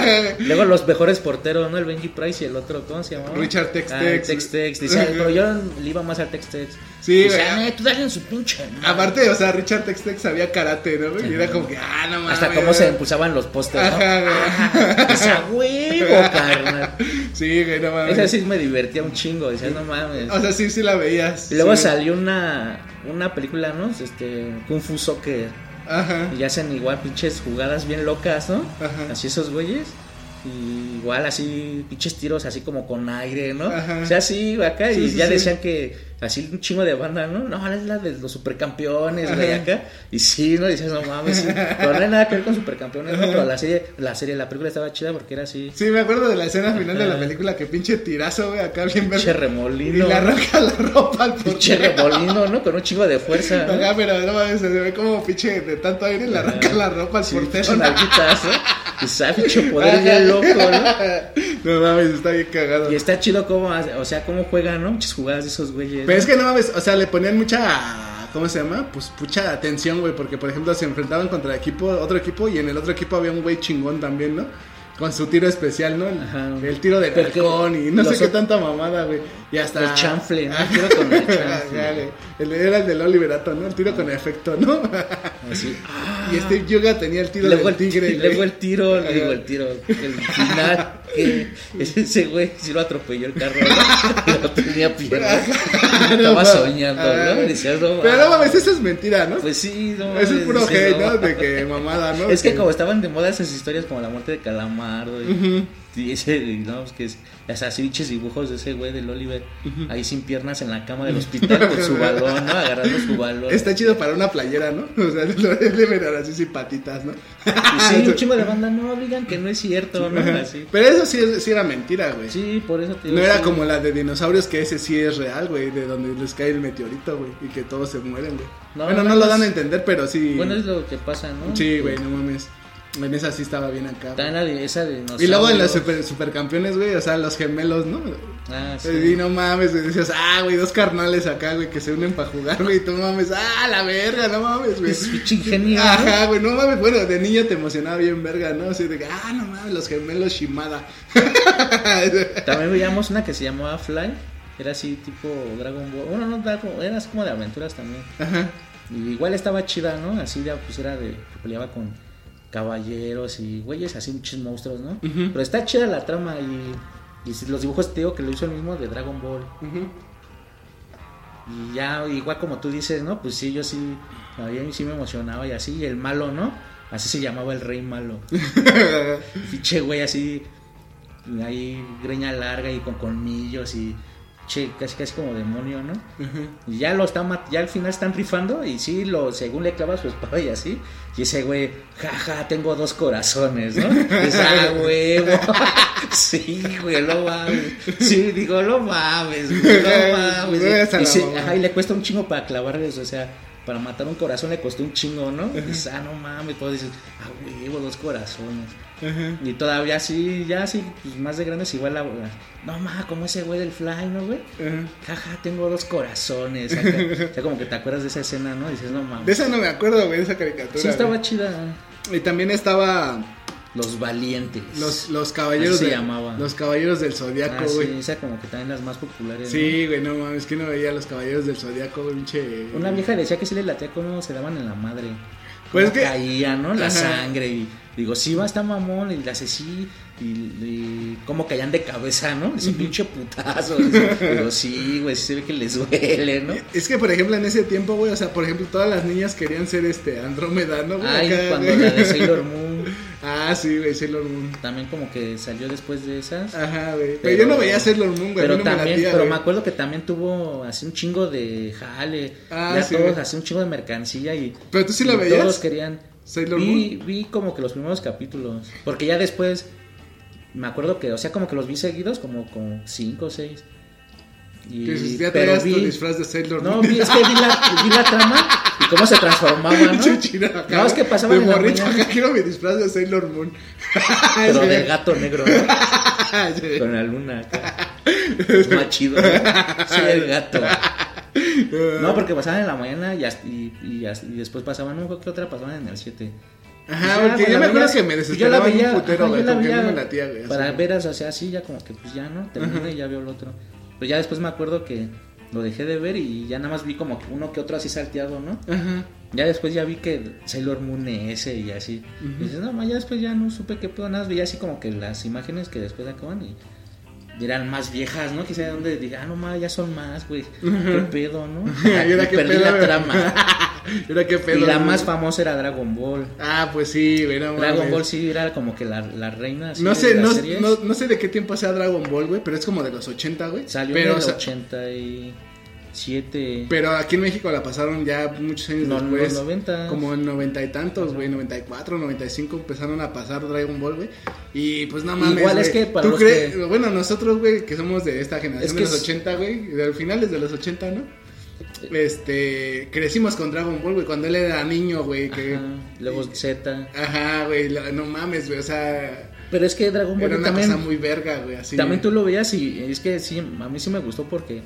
Speaker 2: Luego los mejores porteros, ¿no? El Benji Price y el otro, ¿cómo se llamaba?
Speaker 1: Richard Tex
Speaker 2: Ah,
Speaker 1: Tex.
Speaker 2: Tex pero yo le iba más al Tex Tex.
Speaker 1: Sí,
Speaker 2: Decía,
Speaker 1: güey.
Speaker 2: "Eh, tú dale en su pinche. madre".
Speaker 1: Aparte, o sea, Richard Tex Tex sabía karate, ¿no? Y era como que, ah, no mames.
Speaker 2: Hasta cómo se impulsaban los postes, ¿no?
Speaker 1: Ajá.
Speaker 2: Ah, es a huevo, carnal.
Speaker 1: Sí, güey, no mames.
Speaker 2: Esa sí me divertía un chingo, decía, no mames.
Speaker 1: O sea, sí, sí la veías.
Speaker 2: Y luego
Speaker 1: sí.
Speaker 2: salió una, una película, ¿no? Este, Kung Fu Soccer.
Speaker 1: Ajá.
Speaker 2: Y hacen igual pinches jugadas bien locas, ¿no?
Speaker 1: Ajá.
Speaker 2: Así esos güeyes. Y igual así, pinches tiros así como con aire, ¿no?
Speaker 1: Ajá.
Speaker 2: O sea, así acá.
Speaker 1: Sí,
Speaker 2: y
Speaker 1: sí,
Speaker 2: ya
Speaker 1: sí.
Speaker 2: decían que así un chingo de banda, ¿no? No, es la de los supercampeones,
Speaker 1: Ajá.
Speaker 2: güey, acá. Y sí, ¿no? Dices, no mames, sí. Pero no hay nada que ver con supercampeones, ¿no? Pero la serie, la serie, la película estaba chida porque era así.
Speaker 1: Sí, me acuerdo de la escena final de la película que pinche tirazo, güey, acá bien
Speaker 2: Pinche
Speaker 1: verga. Y
Speaker 2: remolino.
Speaker 1: le arranca la ropa al
Speaker 2: Pinche remolino, ¿no? Con un chingo de fuerza. ¿no?
Speaker 1: Ajá, pero no mames, se ve como pinche de tanto aire le arranca
Speaker 2: Ajá.
Speaker 1: la ropa al
Speaker 2: Sí,
Speaker 1: portero.
Speaker 2: ¿no? Y sabe, pinche poder bien loco, ¿no?
Speaker 1: No mames, está bien cagado.
Speaker 2: Y está chido cómo, o sea, cómo juegan, ¿no? Muchas jugadas de esos güeyes.
Speaker 1: Pero es que no mames, o sea, le ponían mucha. ¿Cómo se llama? Pues mucha atención, güey, porque por ejemplo se enfrentaban contra equipo, otro equipo y en el otro equipo había un güey chingón también, ¿no? Con su tiro especial, ¿no? El,
Speaker 2: Ajá.
Speaker 1: el tiro de halcón y no sé qué tanta mamada, güey. Y hasta.
Speaker 2: El chanfle, ¿no? El tiro con el chanfle.
Speaker 1: El- Era el del Oliverato, ¿no? El tiro con efecto, ¿no?
Speaker 2: Así.
Speaker 1: y Steve Yuga tenía el tiro
Speaker 2: luego,
Speaker 1: del
Speaker 2: el,
Speaker 1: tigre.
Speaker 2: ti-
Speaker 1: güey.
Speaker 2: luego el tiro,
Speaker 1: Ajá.
Speaker 2: digo el tiro, el final, que ese güey sí lo atropelló el carro, ¿no? no tenía piernas.
Speaker 1: No
Speaker 2: Estaba
Speaker 1: mames.
Speaker 2: soñando,
Speaker 1: Ajá.
Speaker 2: ¿no? Decías, no,
Speaker 1: Pero no
Speaker 2: mames.
Speaker 1: eso es mentira, ¿no?
Speaker 2: Pues sí, no
Speaker 1: Eso es puro hate,
Speaker 2: no
Speaker 1: ¿no? De que mamada, ¿no?
Speaker 2: Es que
Speaker 1: Que-
Speaker 2: como estaban de moda esas historias como la muerte de Calamardo y,
Speaker 1: Ujú.
Speaker 2: y ese, y no, pues que es, pinches dibujos de ese güey del Oliver, ahí sin piernas en la cama del hospital con su balón, ¿no? Agarrando su balón.
Speaker 1: Está chido para una playera, ¿no? O sea, lo debe ver así sin patitas, ¿no?
Speaker 2: Y sí, un chingo de banda, no, digan que no es cierto, ¿no? Así.
Speaker 1: Pero eso sí, sí era mentira, güey.
Speaker 2: Sí, por eso te digo.
Speaker 1: No era como la de dinosaurios, que ese sí es real, güey, de donde les cae el meteorito, güey, y que todos se mueren, güey.
Speaker 2: No,
Speaker 1: bueno, no lo dan a entender, pero sí.
Speaker 2: Bueno, es lo que pasa, ¿no?
Speaker 1: Sí, güey, no mames. En esa sí estaba bien acá.
Speaker 2: También la de esa de
Speaker 1: Y luego en los
Speaker 2: super...
Speaker 1: super, supercampeones, güey, o sea, los gemelos, ¿no?
Speaker 2: Ah, sí.
Speaker 1: Y no mames, güey, decías, ah, güey, dos carnales acá, güey, que se unen para jugar, güey, y tú mames, ah, la verga, no mames, güey.
Speaker 2: Es ingenio.
Speaker 1: Ajá, güey, no mames, bueno, de niño te emocionaba bien verga, ¿no? Así de que, ah, no mames, los gemelos Shimada.
Speaker 2: También veíamos una que se llamaba Fly. Era así tipo Dragon Ball. Bueno, no Dragon era así como de aventuras también.
Speaker 1: Ajá.
Speaker 2: Y igual estaba chida, ¿no? Así ya pues era de peleaba con caballeros y güeyes, así muchos monstruos, ¿no? Pero está chida la trama y, y si los dibujos te digo que lo hizo el mismo de Dragon Ball. Y ya, igual como tú dices, ¿no? Pues sí, yo sí, a mí sí me emocionaba y así. Y el malo, ¿no? Así se llamaba el rey malo. Pinche güey así, ahí greña larga y con colmillos y che, casi casi como demonio, ¿no? Y ya lo están ya al final están rifando y sí, lo, según le clava su espada y así, y ese güey, jaja, tengo dos corazones, ¿no? Es, ah, huevo. sí, güey, no mames. Sí, digo, no mames, güey, no mames. Y, sí, ajá, y le cuesta un chingo para clavarles, o sea, para matar un corazón le costó un chingo, ¿no? Y dices, ah, no mames, todo dices, ah, huevo, dos corazones. Y todavía sí, ya sí, pues más de grandes igual la... No, ma, como ese güey del Fly, ¿no, güey? Jaja, tengo dos corazones. acá. O sea, como que te acuerdas de esa escena, ¿no? Y dices, no mames.
Speaker 1: De esa no me acuerdo, güey, de esa caricatura.
Speaker 2: Sí, estaba
Speaker 1: güey.
Speaker 2: chida.
Speaker 1: Y también estaba
Speaker 2: Los valientes.
Speaker 1: los, los caballeros
Speaker 2: Así se
Speaker 1: de-
Speaker 2: llamaba.
Speaker 1: Los caballeros del zodiaco,
Speaker 2: Ah,
Speaker 1: güey.
Speaker 2: sí, esa como que también las más populares. ¿no?
Speaker 1: Sí, güey, no mames, que no veía los caballeros del zodiaco, pinche.
Speaker 2: Una vieja decía que sí le latía cómo se daban en la madre.
Speaker 1: Pues es que-
Speaker 2: caía, ¿no? La
Speaker 1: Ajá.
Speaker 2: sangre. Y digo, sí, va, está mamón. Y le hace sí. Y, y cómo caían de cabeza, ¿no? Ese pinche putazo. Digo, sí, güey, se ve que les duele, ¿no?
Speaker 1: Es que, por ejemplo, en ese tiempo, güey, o sea, por ejemplo, todas las niñas querían ser este Andrómeda, ¿no? güey?
Speaker 2: Ay,
Speaker 1: Acá,
Speaker 2: cuando
Speaker 1: güey.
Speaker 2: la de Sailor Moon
Speaker 1: Ah, sí, güey, Sailor Moon.
Speaker 2: también como que salió después de esas.
Speaker 1: Ajá, güey. Pero,
Speaker 2: Pero-
Speaker 1: yo no veía Sailor Moon, güey.
Speaker 2: Pero
Speaker 1: no me
Speaker 2: también,
Speaker 1: latía,
Speaker 2: pero
Speaker 1: güey.
Speaker 2: me acuerdo que también tuvo así un chingo de jale.
Speaker 1: Ah,
Speaker 2: ya
Speaker 1: sí,
Speaker 2: todos
Speaker 1: güey.
Speaker 2: así un chingo de mercancía y.
Speaker 1: Pero tú sí la veías.
Speaker 2: Todos querían.
Speaker 1: Sailor
Speaker 2: vi, vi como que los primeros capítulos. Porque ya después. Me acuerdo que, o sea, como que los vi seguidos, como con cinco o seis. Y,
Speaker 1: ya
Speaker 2: pero
Speaker 1: traías tu
Speaker 2: vi.
Speaker 1: disfraz de Sailor
Speaker 2: No,
Speaker 1: Moon.
Speaker 2: vi, es que vi la, vi la trama y cómo se transformaba, ¿no?
Speaker 1: Acá,
Speaker 2: No, es que pasaba
Speaker 1: de
Speaker 2: en la
Speaker 1: morrito,
Speaker 2: mañana.
Speaker 1: acá quiero mi disfraz de Sailor Moon.
Speaker 2: Pero
Speaker 1: Sí.
Speaker 2: del gato negro, ¿no?
Speaker 1: Sí.
Speaker 2: Con la luna acá. Es más chido, ¿no? Soy el gato. No, porque pasaban en la mañana y, y, y y después pasaban, no, ¿qué otra pasaban en el 7?
Speaker 1: Ajá,
Speaker 2: Pues ya,
Speaker 1: porque
Speaker 2: pues,
Speaker 1: yo
Speaker 2: la
Speaker 1: me acuerdo que me
Speaker 2: yo la
Speaker 1: desesperaba
Speaker 2: veía,
Speaker 1: un putero,
Speaker 2: ajá,
Speaker 1: güey,
Speaker 2: yo la
Speaker 1: porque no
Speaker 2: veía
Speaker 1: me latía, güey.
Speaker 2: Para veras, o sea, así ya como que pues ya, ¿no? Termina y ya veo el otro. Pero ya después me acuerdo que lo dejé de ver y ya nada más vi como uno que otro así salteado, ¿no?
Speaker 1: Ajá.
Speaker 2: Ya después ya vi que Sailor Moon ese y así. Y dices, no, ya después ya no supe qué pedo, nada más veía así como que las imágenes que después acaban y eran más viejas, ¿no? Quizá de donde diga, ah, no, ma, ya son más, güey. ¿Qué pedo, no?
Speaker 1: Y
Speaker 2: perdí
Speaker 1: pedo,
Speaker 2: la trama.
Speaker 1: Y ahora qué pedo.
Speaker 2: y la
Speaker 1: güey.
Speaker 2: más famosa era Dragon Ball.
Speaker 1: Ah, pues sí, no
Speaker 2: Dragon
Speaker 1: mames.
Speaker 2: Ball sí era como que la, la reina. así
Speaker 1: No
Speaker 2: de
Speaker 1: sé,
Speaker 2: las
Speaker 1: no, no, no sé de qué tiempo sea Dragon Ball, güey, pero es como de los 80, güey.
Speaker 2: Salió
Speaker 1: pero,
Speaker 2: en el
Speaker 1: o sea,
Speaker 2: 87.
Speaker 1: pero aquí en México la pasaron ya muchos años
Speaker 2: No,
Speaker 1: después.
Speaker 2: los 90.
Speaker 1: Como en noventa y tantos, güey, 94, 95 empezaron a pasar Dragon Ball, güey. Y pues no mames.
Speaker 2: Igual es que para
Speaker 1: ¿Tú crees?
Speaker 2: que-
Speaker 1: Bueno, nosotros, güey, que somos de esta generación
Speaker 2: Es que
Speaker 1: de los
Speaker 2: es-
Speaker 1: 80, güey, de finales de los 80, ¿no? Este, crecimos con Dragon Ball, güey, cuando él era niño, güey, que...
Speaker 2: Luego Z.
Speaker 1: Ajá, güey, no mames, güey, o sea,
Speaker 2: Pero es que Dragon Ball
Speaker 1: era una
Speaker 2: también.
Speaker 1: cosa muy verga, güey, así.
Speaker 2: También tú lo veías y es que sí, a mí sí me gustó porque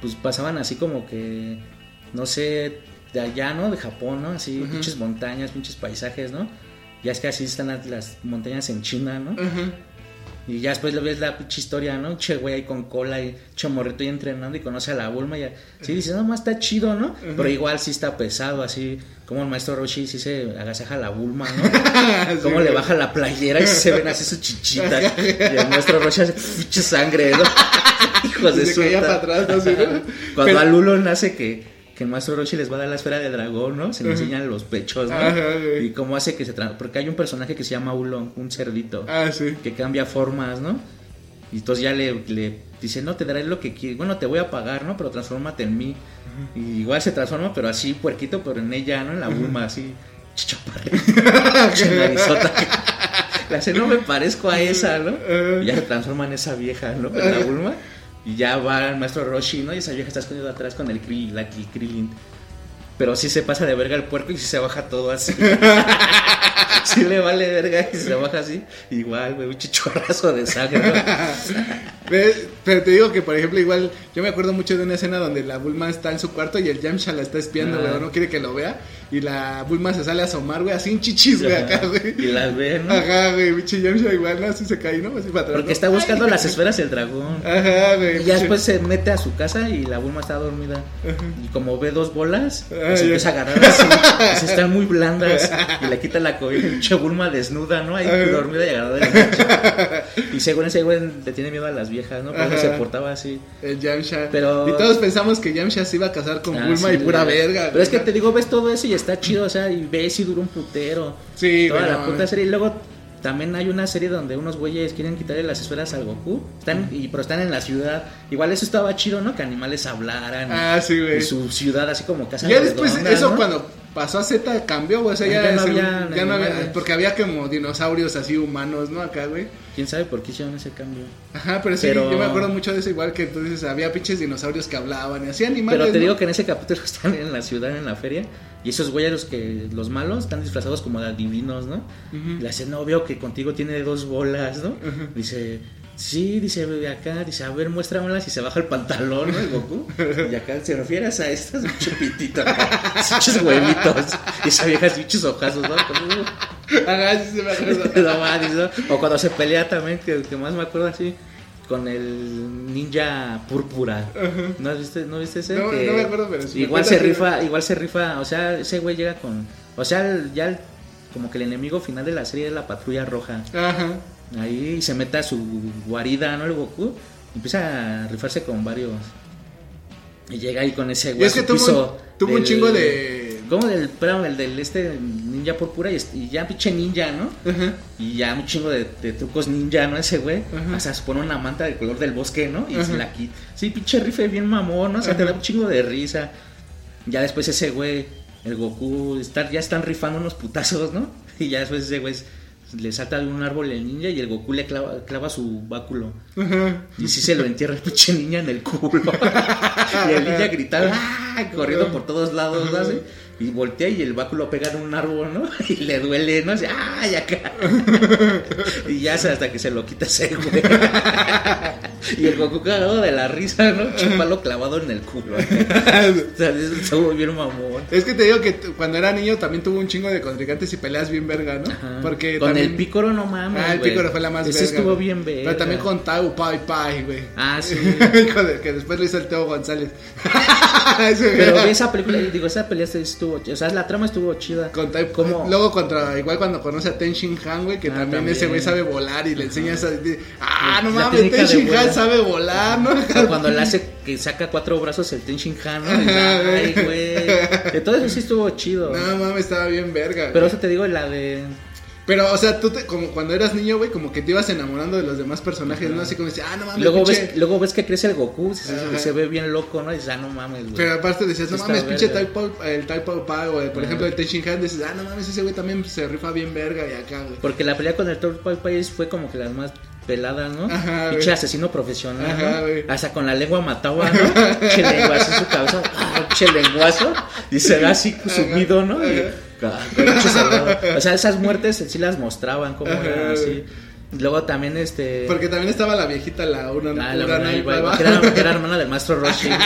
Speaker 2: pues pasaban así como que, no sé, de allá, ¿no? De Japón, ¿no? Así,
Speaker 1: Ujú.
Speaker 2: pinches montañas, pinches paisajes, ¿no? Ya es que así están las, montañas en China, ¿no? Y ya después lo ves la pinche historia, ¿no? Che, güey ahí con cola y che morrito ahí entrenando y conoce a la Bulma y ya- sí dices, no, más está chido, ¿no? Pero igual sí está pesado, así como el maestro Roshi sí se agasaja a la Bulma, ¿no?
Speaker 1: Sí,
Speaker 2: Cómo le baja la playera y se ven así sus chichitas. Y el maestro Roshi hace pinche sangre, ¿no? Hijos de su. Cuando
Speaker 1: Pero-
Speaker 2: a Lulo nace que, que el maestro Roshi les va a dar la esfera de dragón, ¿no? Se le enseñan los pechos, ¿no?
Speaker 1: Ajá,
Speaker 2: y cómo hace que se tra- Porque hay un personaje que se llama Ulon, un cerdito
Speaker 1: Ah, sí.
Speaker 2: que cambia formas, ¿no? Y entonces ya le, le dice, no, te daré lo que quieres. Bueno, te voy a pagar, ¿no? Pero transfórmate en mí. Y igual se transforma, pero así, puerquito, pero en ella, ¿no? En la Bulma, así. Le hace, no me parezco a esa, ¿no? Y ya se transforma en esa vieja, ¿no? En la Bulma. Y ya va el maestro Roshi, ¿no? Y esa vieja está escondida atrás con el Krillin, la. Pero sí se pasa de verga el puerco y se baja todo así. sí le vale verga y se baja así. Igual, güey, un chichorrazo de sangre.
Speaker 1: Pero te digo que, por ejemplo, igual yo me acuerdo mucho de una escena donde la Bulma está en su cuarto y el Yamcha la está espiando, güey, no quiere que lo vea. Y la Bulma se sale a asomar, güey, así en chichis, güey, acá, güey.
Speaker 2: Y las ve, ¿no?
Speaker 1: Ajá, güey, pinche Yamcha igual. Así se cae, ¿no? Así para atrás.
Speaker 2: Porque está buscando
Speaker 1: Ay,
Speaker 2: las esferas del dragón.
Speaker 1: Ajá, güey.
Speaker 2: Y ya después se mete a su casa y la Bulma está dormida. Y como ve dos bolas,
Speaker 1: Ah,
Speaker 2: pues empieza a agarrar así. pues están muy blandas. Y le quita la cobija pinche Bulma desnuda, ¿no? Ahí dormida y agarrada de la mancha. Y según ese güey le tiene miedo a las viejas, ¿no? Por eso
Speaker 1: Ajá.
Speaker 2: se portaba así.
Speaker 1: El Yamcha.
Speaker 2: Pero-
Speaker 1: Y todos pensamos que Yamcha se iba a casar con
Speaker 2: Ah,
Speaker 1: Bulma
Speaker 2: sí,
Speaker 1: y pura verga.
Speaker 2: Pero es que te digo, ves todo eso y está chido, o sea, y ves y dura un putero.
Speaker 1: Sí,
Speaker 2: Toda la puta serie. Y luego también hay una serie donde unos güeyes quieren quitarle las esferas al Goku. Están, y, pero están en la ciudad. Igual eso estaba chido, ¿no? Que animales hablaran.
Speaker 1: Ah, sí, güey.
Speaker 2: Y su ciudad así como casa
Speaker 1: Ya después,
Speaker 2: redonda,
Speaker 1: eso
Speaker 2: ¿no?
Speaker 1: cuando pasó a Z cambió, güey. O sea, ya,
Speaker 2: Ya no había
Speaker 1: ya no había-. Porque había como dinosaurios así humanos, ¿no? Acá, güey.
Speaker 2: ¿Quién sabe por qué hicieron ese cambio?
Speaker 1: Ajá, pero sí,
Speaker 2: Pero-
Speaker 1: yo me acuerdo mucho de eso, igual que dices, había pinches dinosaurios que hablaban y así animales.
Speaker 2: Pero te
Speaker 1: ¿no?
Speaker 2: digo que en ese capítulo están en la ciudad, en la feria, y esos güeyes, los, que, los malos, están disfrazados como de adivinos, ¿no?
Speaker 1: Ujú.
Speaker 2: Le hace, no, veo que contigo tiene dos bolas, ¿no? Dice, sí, dice, acá, dice, a ver, muéstramelas y se baja el pantalón, ¿no? El Goku. Y acá se refieres a estas chupititas, muchos huevitos, y esa vieja muchos ojazos, ¿no? Como,
Speaker 1: Ajá, sí se me acuerdo.
Speaker 2: no. O cuando se pelea también, que, que más me acuerdo así, con el ninja púrpura. ¿No viste, ¿No viste ese?
Speaker 1: No,
Speaker 2: Que
Speaker 1: no me acuerdo, pero sí me
Speaker 2: Igual se rifa, igual se rifa, o sea, ese güey llega con... O sea, el- ya el- como que el enemigo final de la serie es la patrulla roja.
Speaker 1: Ajá.
Speaker 2: Ahí se mete a su guarida, ¿no? El Goku. y Empieza a rifarse con varios. Y llega ahí con ese
Speaker 1: Y
Speaker 2: güey.
Speaker 1: es que tuvo, un- tuvo un chingo de.
Speaker 2: ¿Cómo del, espérame, el del este ninja púrpura y, y ya pinche ninja, ¿no? Y ya un chingo de, de trucos ninja, ¿no? Ese güey. O sea, se pone una manta del color del bosque, ¿no? Y se la quita. Sí, pinche rife bien mamón, ¿no? O sea, te da un chingo de risa. Ya después ese güey, el Goku, está- ya están rifando unos putazos, ¿no? Y ya después ese güey le salta de un árbol el ninja y el Goku le clava, clava su báculo.
Speaker 1: Ajá.
Speaker 2: Y sí se lo entierra el pinche niña en el culo. y el niña gritaba, ¡ah! corriendo por todos lados, ¿no? Y voltea y el báculo pega en un árbol, ¿no? Y le duele, ¿no? ¡ay, acá! y ya se- hasta que se lo quita ese güey. y el Goku cagado de la risa, ¿no? Chupalo clavado en el culo. o sea, eso estuvo bien mamón.
Speaker 1: Es que te digo que cuando era niño también tuvo un chingo de contrincantes y peleas bien verga, ¿no?
Speaker 2: Ajá.
Speaker 1: Porque
Speaker 2: con
Speaker 1: también...
Speaker 2: el pícoro no mames.
Speaker 1: Ah, el
Speaker 2: güey.
Speaker 1: pícoro fue la más
Speaker 2: Ese
Speaker 1: verga.
Speaker 2: estuvo bien verga.
Speaker 1: Pero también con Tau Pai Pai, güey.
Speaker 2: Ah, sí.
Speaker 1: Que después lo hizo el Teo González.
Speaker 2: Pero esa película, digo, esa pelea estuvo, o sea, la trama estuvo chida.
Speaker 1: Con Tai-
Speaker 2: ¿Cómo?
Speaker 1: Luego contra, igual cuando conoce a Ten Shin Han, güey, que
Speaker 2: Ah,
Speaker 1: también,
Speaker 2: también.
Speaker 1: ese güey sabe volar y le enseña esa... Ah, no mames, Ten Shin Han sabe volar, ¿no?
Speaker 2: O cuando le hace que saca cuatro brazos el Ten Shin Han, ¿no? Ay,
Speaker 1: güey.
Speaker 2: güey. De todo eso sí estuvo chido.
Speaker 1: No mames, estaba bien verga.
Speaker 2: Pero eso te digo, la de.
Speaker 1: Pero, o sea, tú te- como cuando eras niño, güey, como que te ibas enamorando de los demás personajes, ¿no? Así como decías, ah, no mames,
Speaker 2: Luego
Speaker 1: pinche-
Speaker 2: ves, luego ves que crece el Goku, se, se ve bien loco, ¿no? Y dices, ah, no mames, güey.
Speaker 1: Pero aparte decías, no mames, pinche. Type el Type Pai, güey. Por
Speaker 2: Ajá.
Speaker 1: ejemplo, el Ten Shin Han, dices, ah, no mames, ese güey también se rifa bien verga y acá, güey.
Speaker 2: Porque la pelea con el Pai Pai fue como que las más peladas, ¿no?
Speaker 1: Ajá,
Speaker 2: Pinche asesino profesional,
Speaker 1: Ajá,
Speaker 2: ¿no? Hasta con la lengua mataba, ¿no? Pinche lenguazo en su cabeza, ah, lenguazo. Y se da así sumido, ¿no? Y- ah. O sea, esas muertes sí las mostraban, como eran así. Luego también este.
Speaker 1: Porque también estaba la viejita, la una,
Speaker 2: Ah, la
Speaker 1: Urana
Speaker 2: Urana
Speaker 1: y
Speaker 2: que, era, que era hermana del maestro Roshi, ¿no?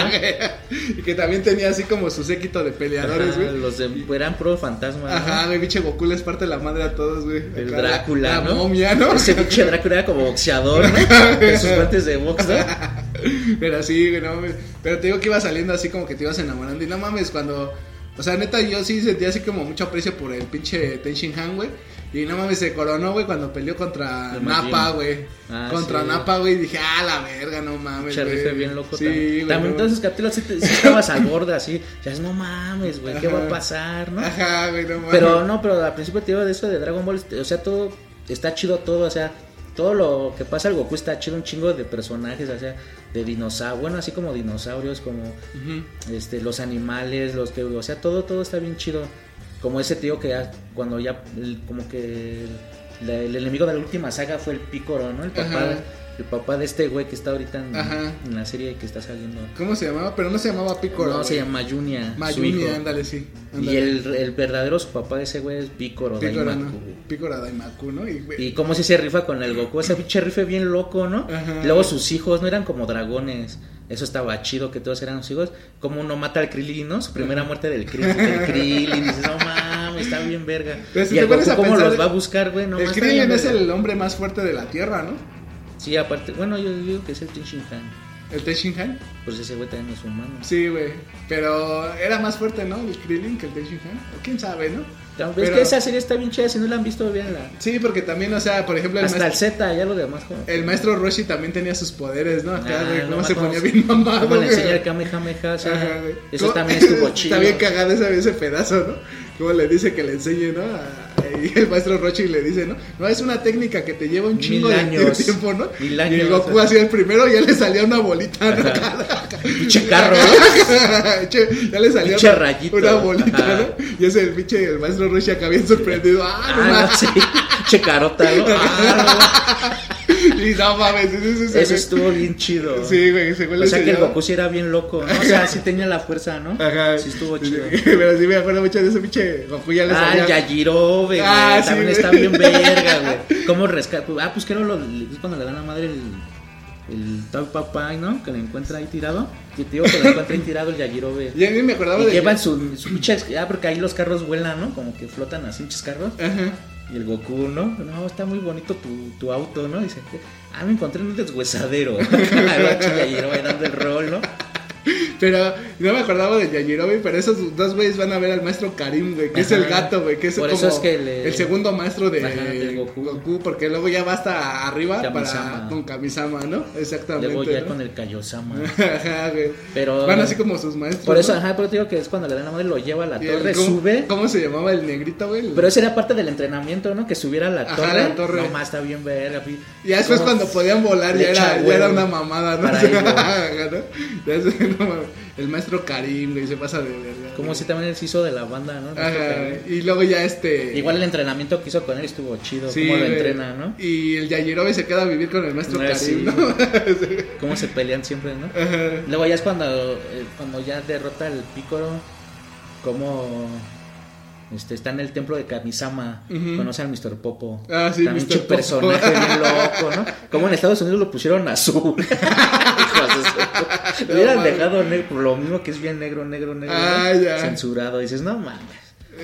Speaker 1: y que también tenía así como su séquito de peleadores, güey.
Speaker 2: los de, eran puro fantasmas. ¿no?
Speaker 1: Ajá, güey, pinche Goku les parte la madre a todos, güey.
Speaker 2: El
Speaker 1: Acá,
Speaker 2: Drácula,
Speaker 1: la,
Speaker 2: ¿no?
Speaker 1: La momia, ¿no?
Speaker 2: Ese pinche Drácula era como boxeador, ¿no? Con sus guantes de box, ¿no?
Speaker 1: Pero sí, güey, no mames. Pero te digo que iba saliendo así como que te ibas enamorando. Y no mames, cuando. O sea, neta, yo sí sentía así como mucho aprecio por el pinche Ten Shin Han, güey. Y no mames, se coronó, güey, cuando peleó contra Napa, güey.
Speaker 2: Ah,
Speaker 1: contra
Speaker 2: sí.
Speaker 1: Napa, güey. Dije, ah, la verga, no mames, güey.
Speaker 2: bien loco
Speaker 1: Sí,
Speaker 2: también.
Speaker 1: güey.
Speaker 2: También esos capítulos sí, te- sí estabas al borde así. Ya es, no mames, güey, ¿qué
Speaker 1: Ajá.
Speaker 2: va a pasar, no?
Speaker 1: Ajá, güey, no mames.
Speaker 2: Pero no, pero al principio te digo de eso de Dragon Ball, este, o sea, todo está chido todo, o sea, todo lo que pasa al Goku está chido, un chingo de personajes, o sea, de dinosaurios, bueno, así como dinosaurios, como este los animales, los que, o sea, todo todo está bien chido. Como ese tío que ya cuando ya el- como que el enemigo de la última saga fue el Pícoro, ¿no? El papá
Speaker 1: Ajá.
Speaker 2: El papá de este güey que está ahorita en, la serie que está saliendo.
Speaker 1: ¿Cómo se llamaba? Pero no se llamaba Piccolo.
Speaker 2: no,
Speaker 1: güey.
Speaker 2: se llama Junia, hijo.
Speaker 1: ándale, sí.
Speaker 2: Y el, el verdadero su papá de ese güey es Pícoro,
Speaker 1: Piccolo,
Speaker 2: Daimaku,
Speaker 1: ¿no? Piccolo Daimaku, ¿no? Y, güey,
Speaker 2: Y cómo si se rifa con el Goku, ese pinche rife bien loco, ¿no?
Speaker 1: Ajá.
Speaker 2: Y luego sus hijos no eran como dragones. Eso estaba chido que todos eran sus hijos. Como uno mata al Krillin, ¿no? Su primera muerte del Krillin. Del Krillin. Dices, no mames, está bien verga.
Speaker 1: Pero si
Speaker 2: y
Speaker 1: te
Speaker 2: el Goku, ¿cómo los va a buscar, güey? No,
Speaker 1: el Krillin es el hombre más fuerte de la Tierra, ¿no?
Speaker 2: Sí, aparte, bueno, yo digo que es el Ten Shin Han.
Speaker 1: El Ten Shin Han.
Speaker 2: Pues ese güey también es humano.
Speaker 1: Sí, güey. Pero era más fuerte, ¿no? El Krillin que el Ten Shin Han. O quién sabe, ¿no?
Speaker 2: Es que esa serie está bien chida, si no la han visto, véanla.
Speaker 1: Sí, porque también, o sea, por ejemplo, el
Speaker 2: Hasta el Z, ya lo demás. como-
Speaker 1: el maestro Roshi también tenía sus poderes, ¿no? Acá,
Speaker 2: Ah,
Speaker 1: güey,
Speaker 2: no
Speaker 1: cómo se ponía bien mamado.
Speaker 2: Cómo le
Speaker 1: güey.
Speaker 2: enseña el Kamehameha, o sea,
Speaker 1: Ajá,
Speaker 2: eso
Speaker 1: ¿Cómo-
Speaker 2: también estuvo chido.
Speaker 1: Está bien cagado ese, ese pedazo, ¿no? Como le dice que le enseñe, ¿no? A- y el maestro Rochi le dice, ¿no? No, es una técnica que te lleva un chingo de,
Speaker 2: años.
Speaker 1: de tiempo, ¿no?
Speaker 2: Mil
Speaker 1: y
Speaker 2: años,
Speaker 1: el Goku
Speaker 2: o sea.
Speaker 1: hacía el primero y ya le salía una bolita, ¿no?
Speaker 2: Pinche carro, ¿no?
Speaker 1: Ya le salía una,
Speaker 2: rayito.
Speaker 1: una bolita,
Speaker 2: Ajá.
Speaker 1: ¿no? Y ese el pinche el maestro Rochi acá bien sorprendido. ¡Ah, no
Speaker 2: Ah, no, sí. Che carota, ¿no? Ah,
Speaker 1: Y no mames, eso,
Speaker 2: estuvo bien chido.
Speaker 1: Sí, güey, según
Speaker 2: O sea que el. Goku sí era bien loco, ¿no? O sea, sí tenía la fuerza, ¿no?
Speaker 1: Ajá.
Speaker 2: Sí estuvo chido.
Speaker 1: Pero sí me acuerdo mucho de ese pinche Goku ya le
Speaker 2: Ah,
Speaker 1: salía.
Speaker 2: el Yajirobe, güey.
Speaker 1: Ah, sí,
Speaker 2: También
Speaker 1: güey.
Speaker 2: está bien verga, güey. ¿Cómo rescata? Ah, pues que era lo, es cuando le dan a la madre el, el tal papá, ¿no? Que le encuentra ahí tirado. Que te digo que le encuentra ahí tirado el Yajirobe.
Speaker 1: Y a mí me acordaba
Speaker 2: Y
Speaker 1: de.
Speaker 2: llevan su, su pinche. Ah, porque ahí los carros vuelan, ¿no? Como que flotan así, pinches carros.
Speaker 1: Ajá.
Speaker 2: Y el Goku, ¿no? No, está muy bonito tu, tu auto, ¿no? Dice, ah, me encontré en un deshuesadero. el pinche Yajirobe dando el rol, ¿no?
Speaker 1: Pero no me acordaba de Yajirobe, pero esos dos güeyes van a ver al maestro Karim, güey, que es el gato, güey, que es
Speaker 2: Por
Speaker 1: como
Speaker 2: eso es que le-
Speaker 1: el segundo maestro de
Speaker 2: Ajá, del Goku.
Speaker 1: porque luego ya va hasta arriba
Speaker 2: Kamisama.
Speaker 1: para con Kamisama, ¿no? Exactamente.
Speaker 2: Luego ya
Speaker 1: ¿no?
Speaker 2: con el Kaiosama.
Speaker 1: Ajá, güey.
Speaker 2: Pero.
Speaker 1: Van así como sus maestros.
Speaker 2: Por eso,
Speaker 1: ¿no?
Speaker 2: ajá, pero te digo que es cuando le dan la madre, lo lleva a la
Speaker 1: Y
Speaker 2: torre,
Speaker 1: ¿cómo,
Speaker 2: sube.
Speaker 1: ¿Cómo se llamaba el negrito, güey?
Speaker 2: Pero ese era parte del entrenamiento, ¿no? Que subiera a la
Speaker 1: Ajá,
Speaker 2: torre.
Speaker 1: la torre.
Speaker 2: No más está bien verga.
Speaker 1: Ya después cuando podían volar ya era, ya era
Speaker 2: huevo
Speaker 1: una mamada, ¿no?
Speaker 2: para ello.
Speaker 1: ¿no? No el maestro Karim, güey, se pasa de verga.
Speaker 2: Como si también él se hizo de la banda, ¿no?
Speaker 1: Ajá, y luego ya este...
Speaker 2: Igual el entrenamiento que hizo con él estuvo chido.
Speaker 1: Sí,
Speaker 2: cómo lo entrena, ¿no?
Speaker 1: Y el Yajirobe se queda a vivir con el maestro
Speaker 2: Ah,
Speaker 1: Karim,
Speaker 2: sí.
Speaker 1: ¿no?
Speaker 2: Cómo se pelean siempre, ¿no?
Speaker 1: Ajá.
Speaker 2: Luego ya es cuando, eh, cuando ya derrota el Pícoro, como este, está en el templo de Kamisama,
Speaker 1: Ujú.
Speaker 2: conoce al Mr. Popo.
Speaker 1: Ah, sí,
Speaker 2: También
Speaker 1: Mr. Popo.
Speaker 2: personaje bien loco, ¿no? Como en Estados Unidos lo pusieron azul. Lo hubieran
Speaker 1: No,
Speaker 2: dejado negro, por lo mismo que es bien negro, negro, negro.
Speaker 1: Ah,
Speaker 2: ¿no?
Speaker 1: ya.
Speaker 2: Censurado. Dices, no mames.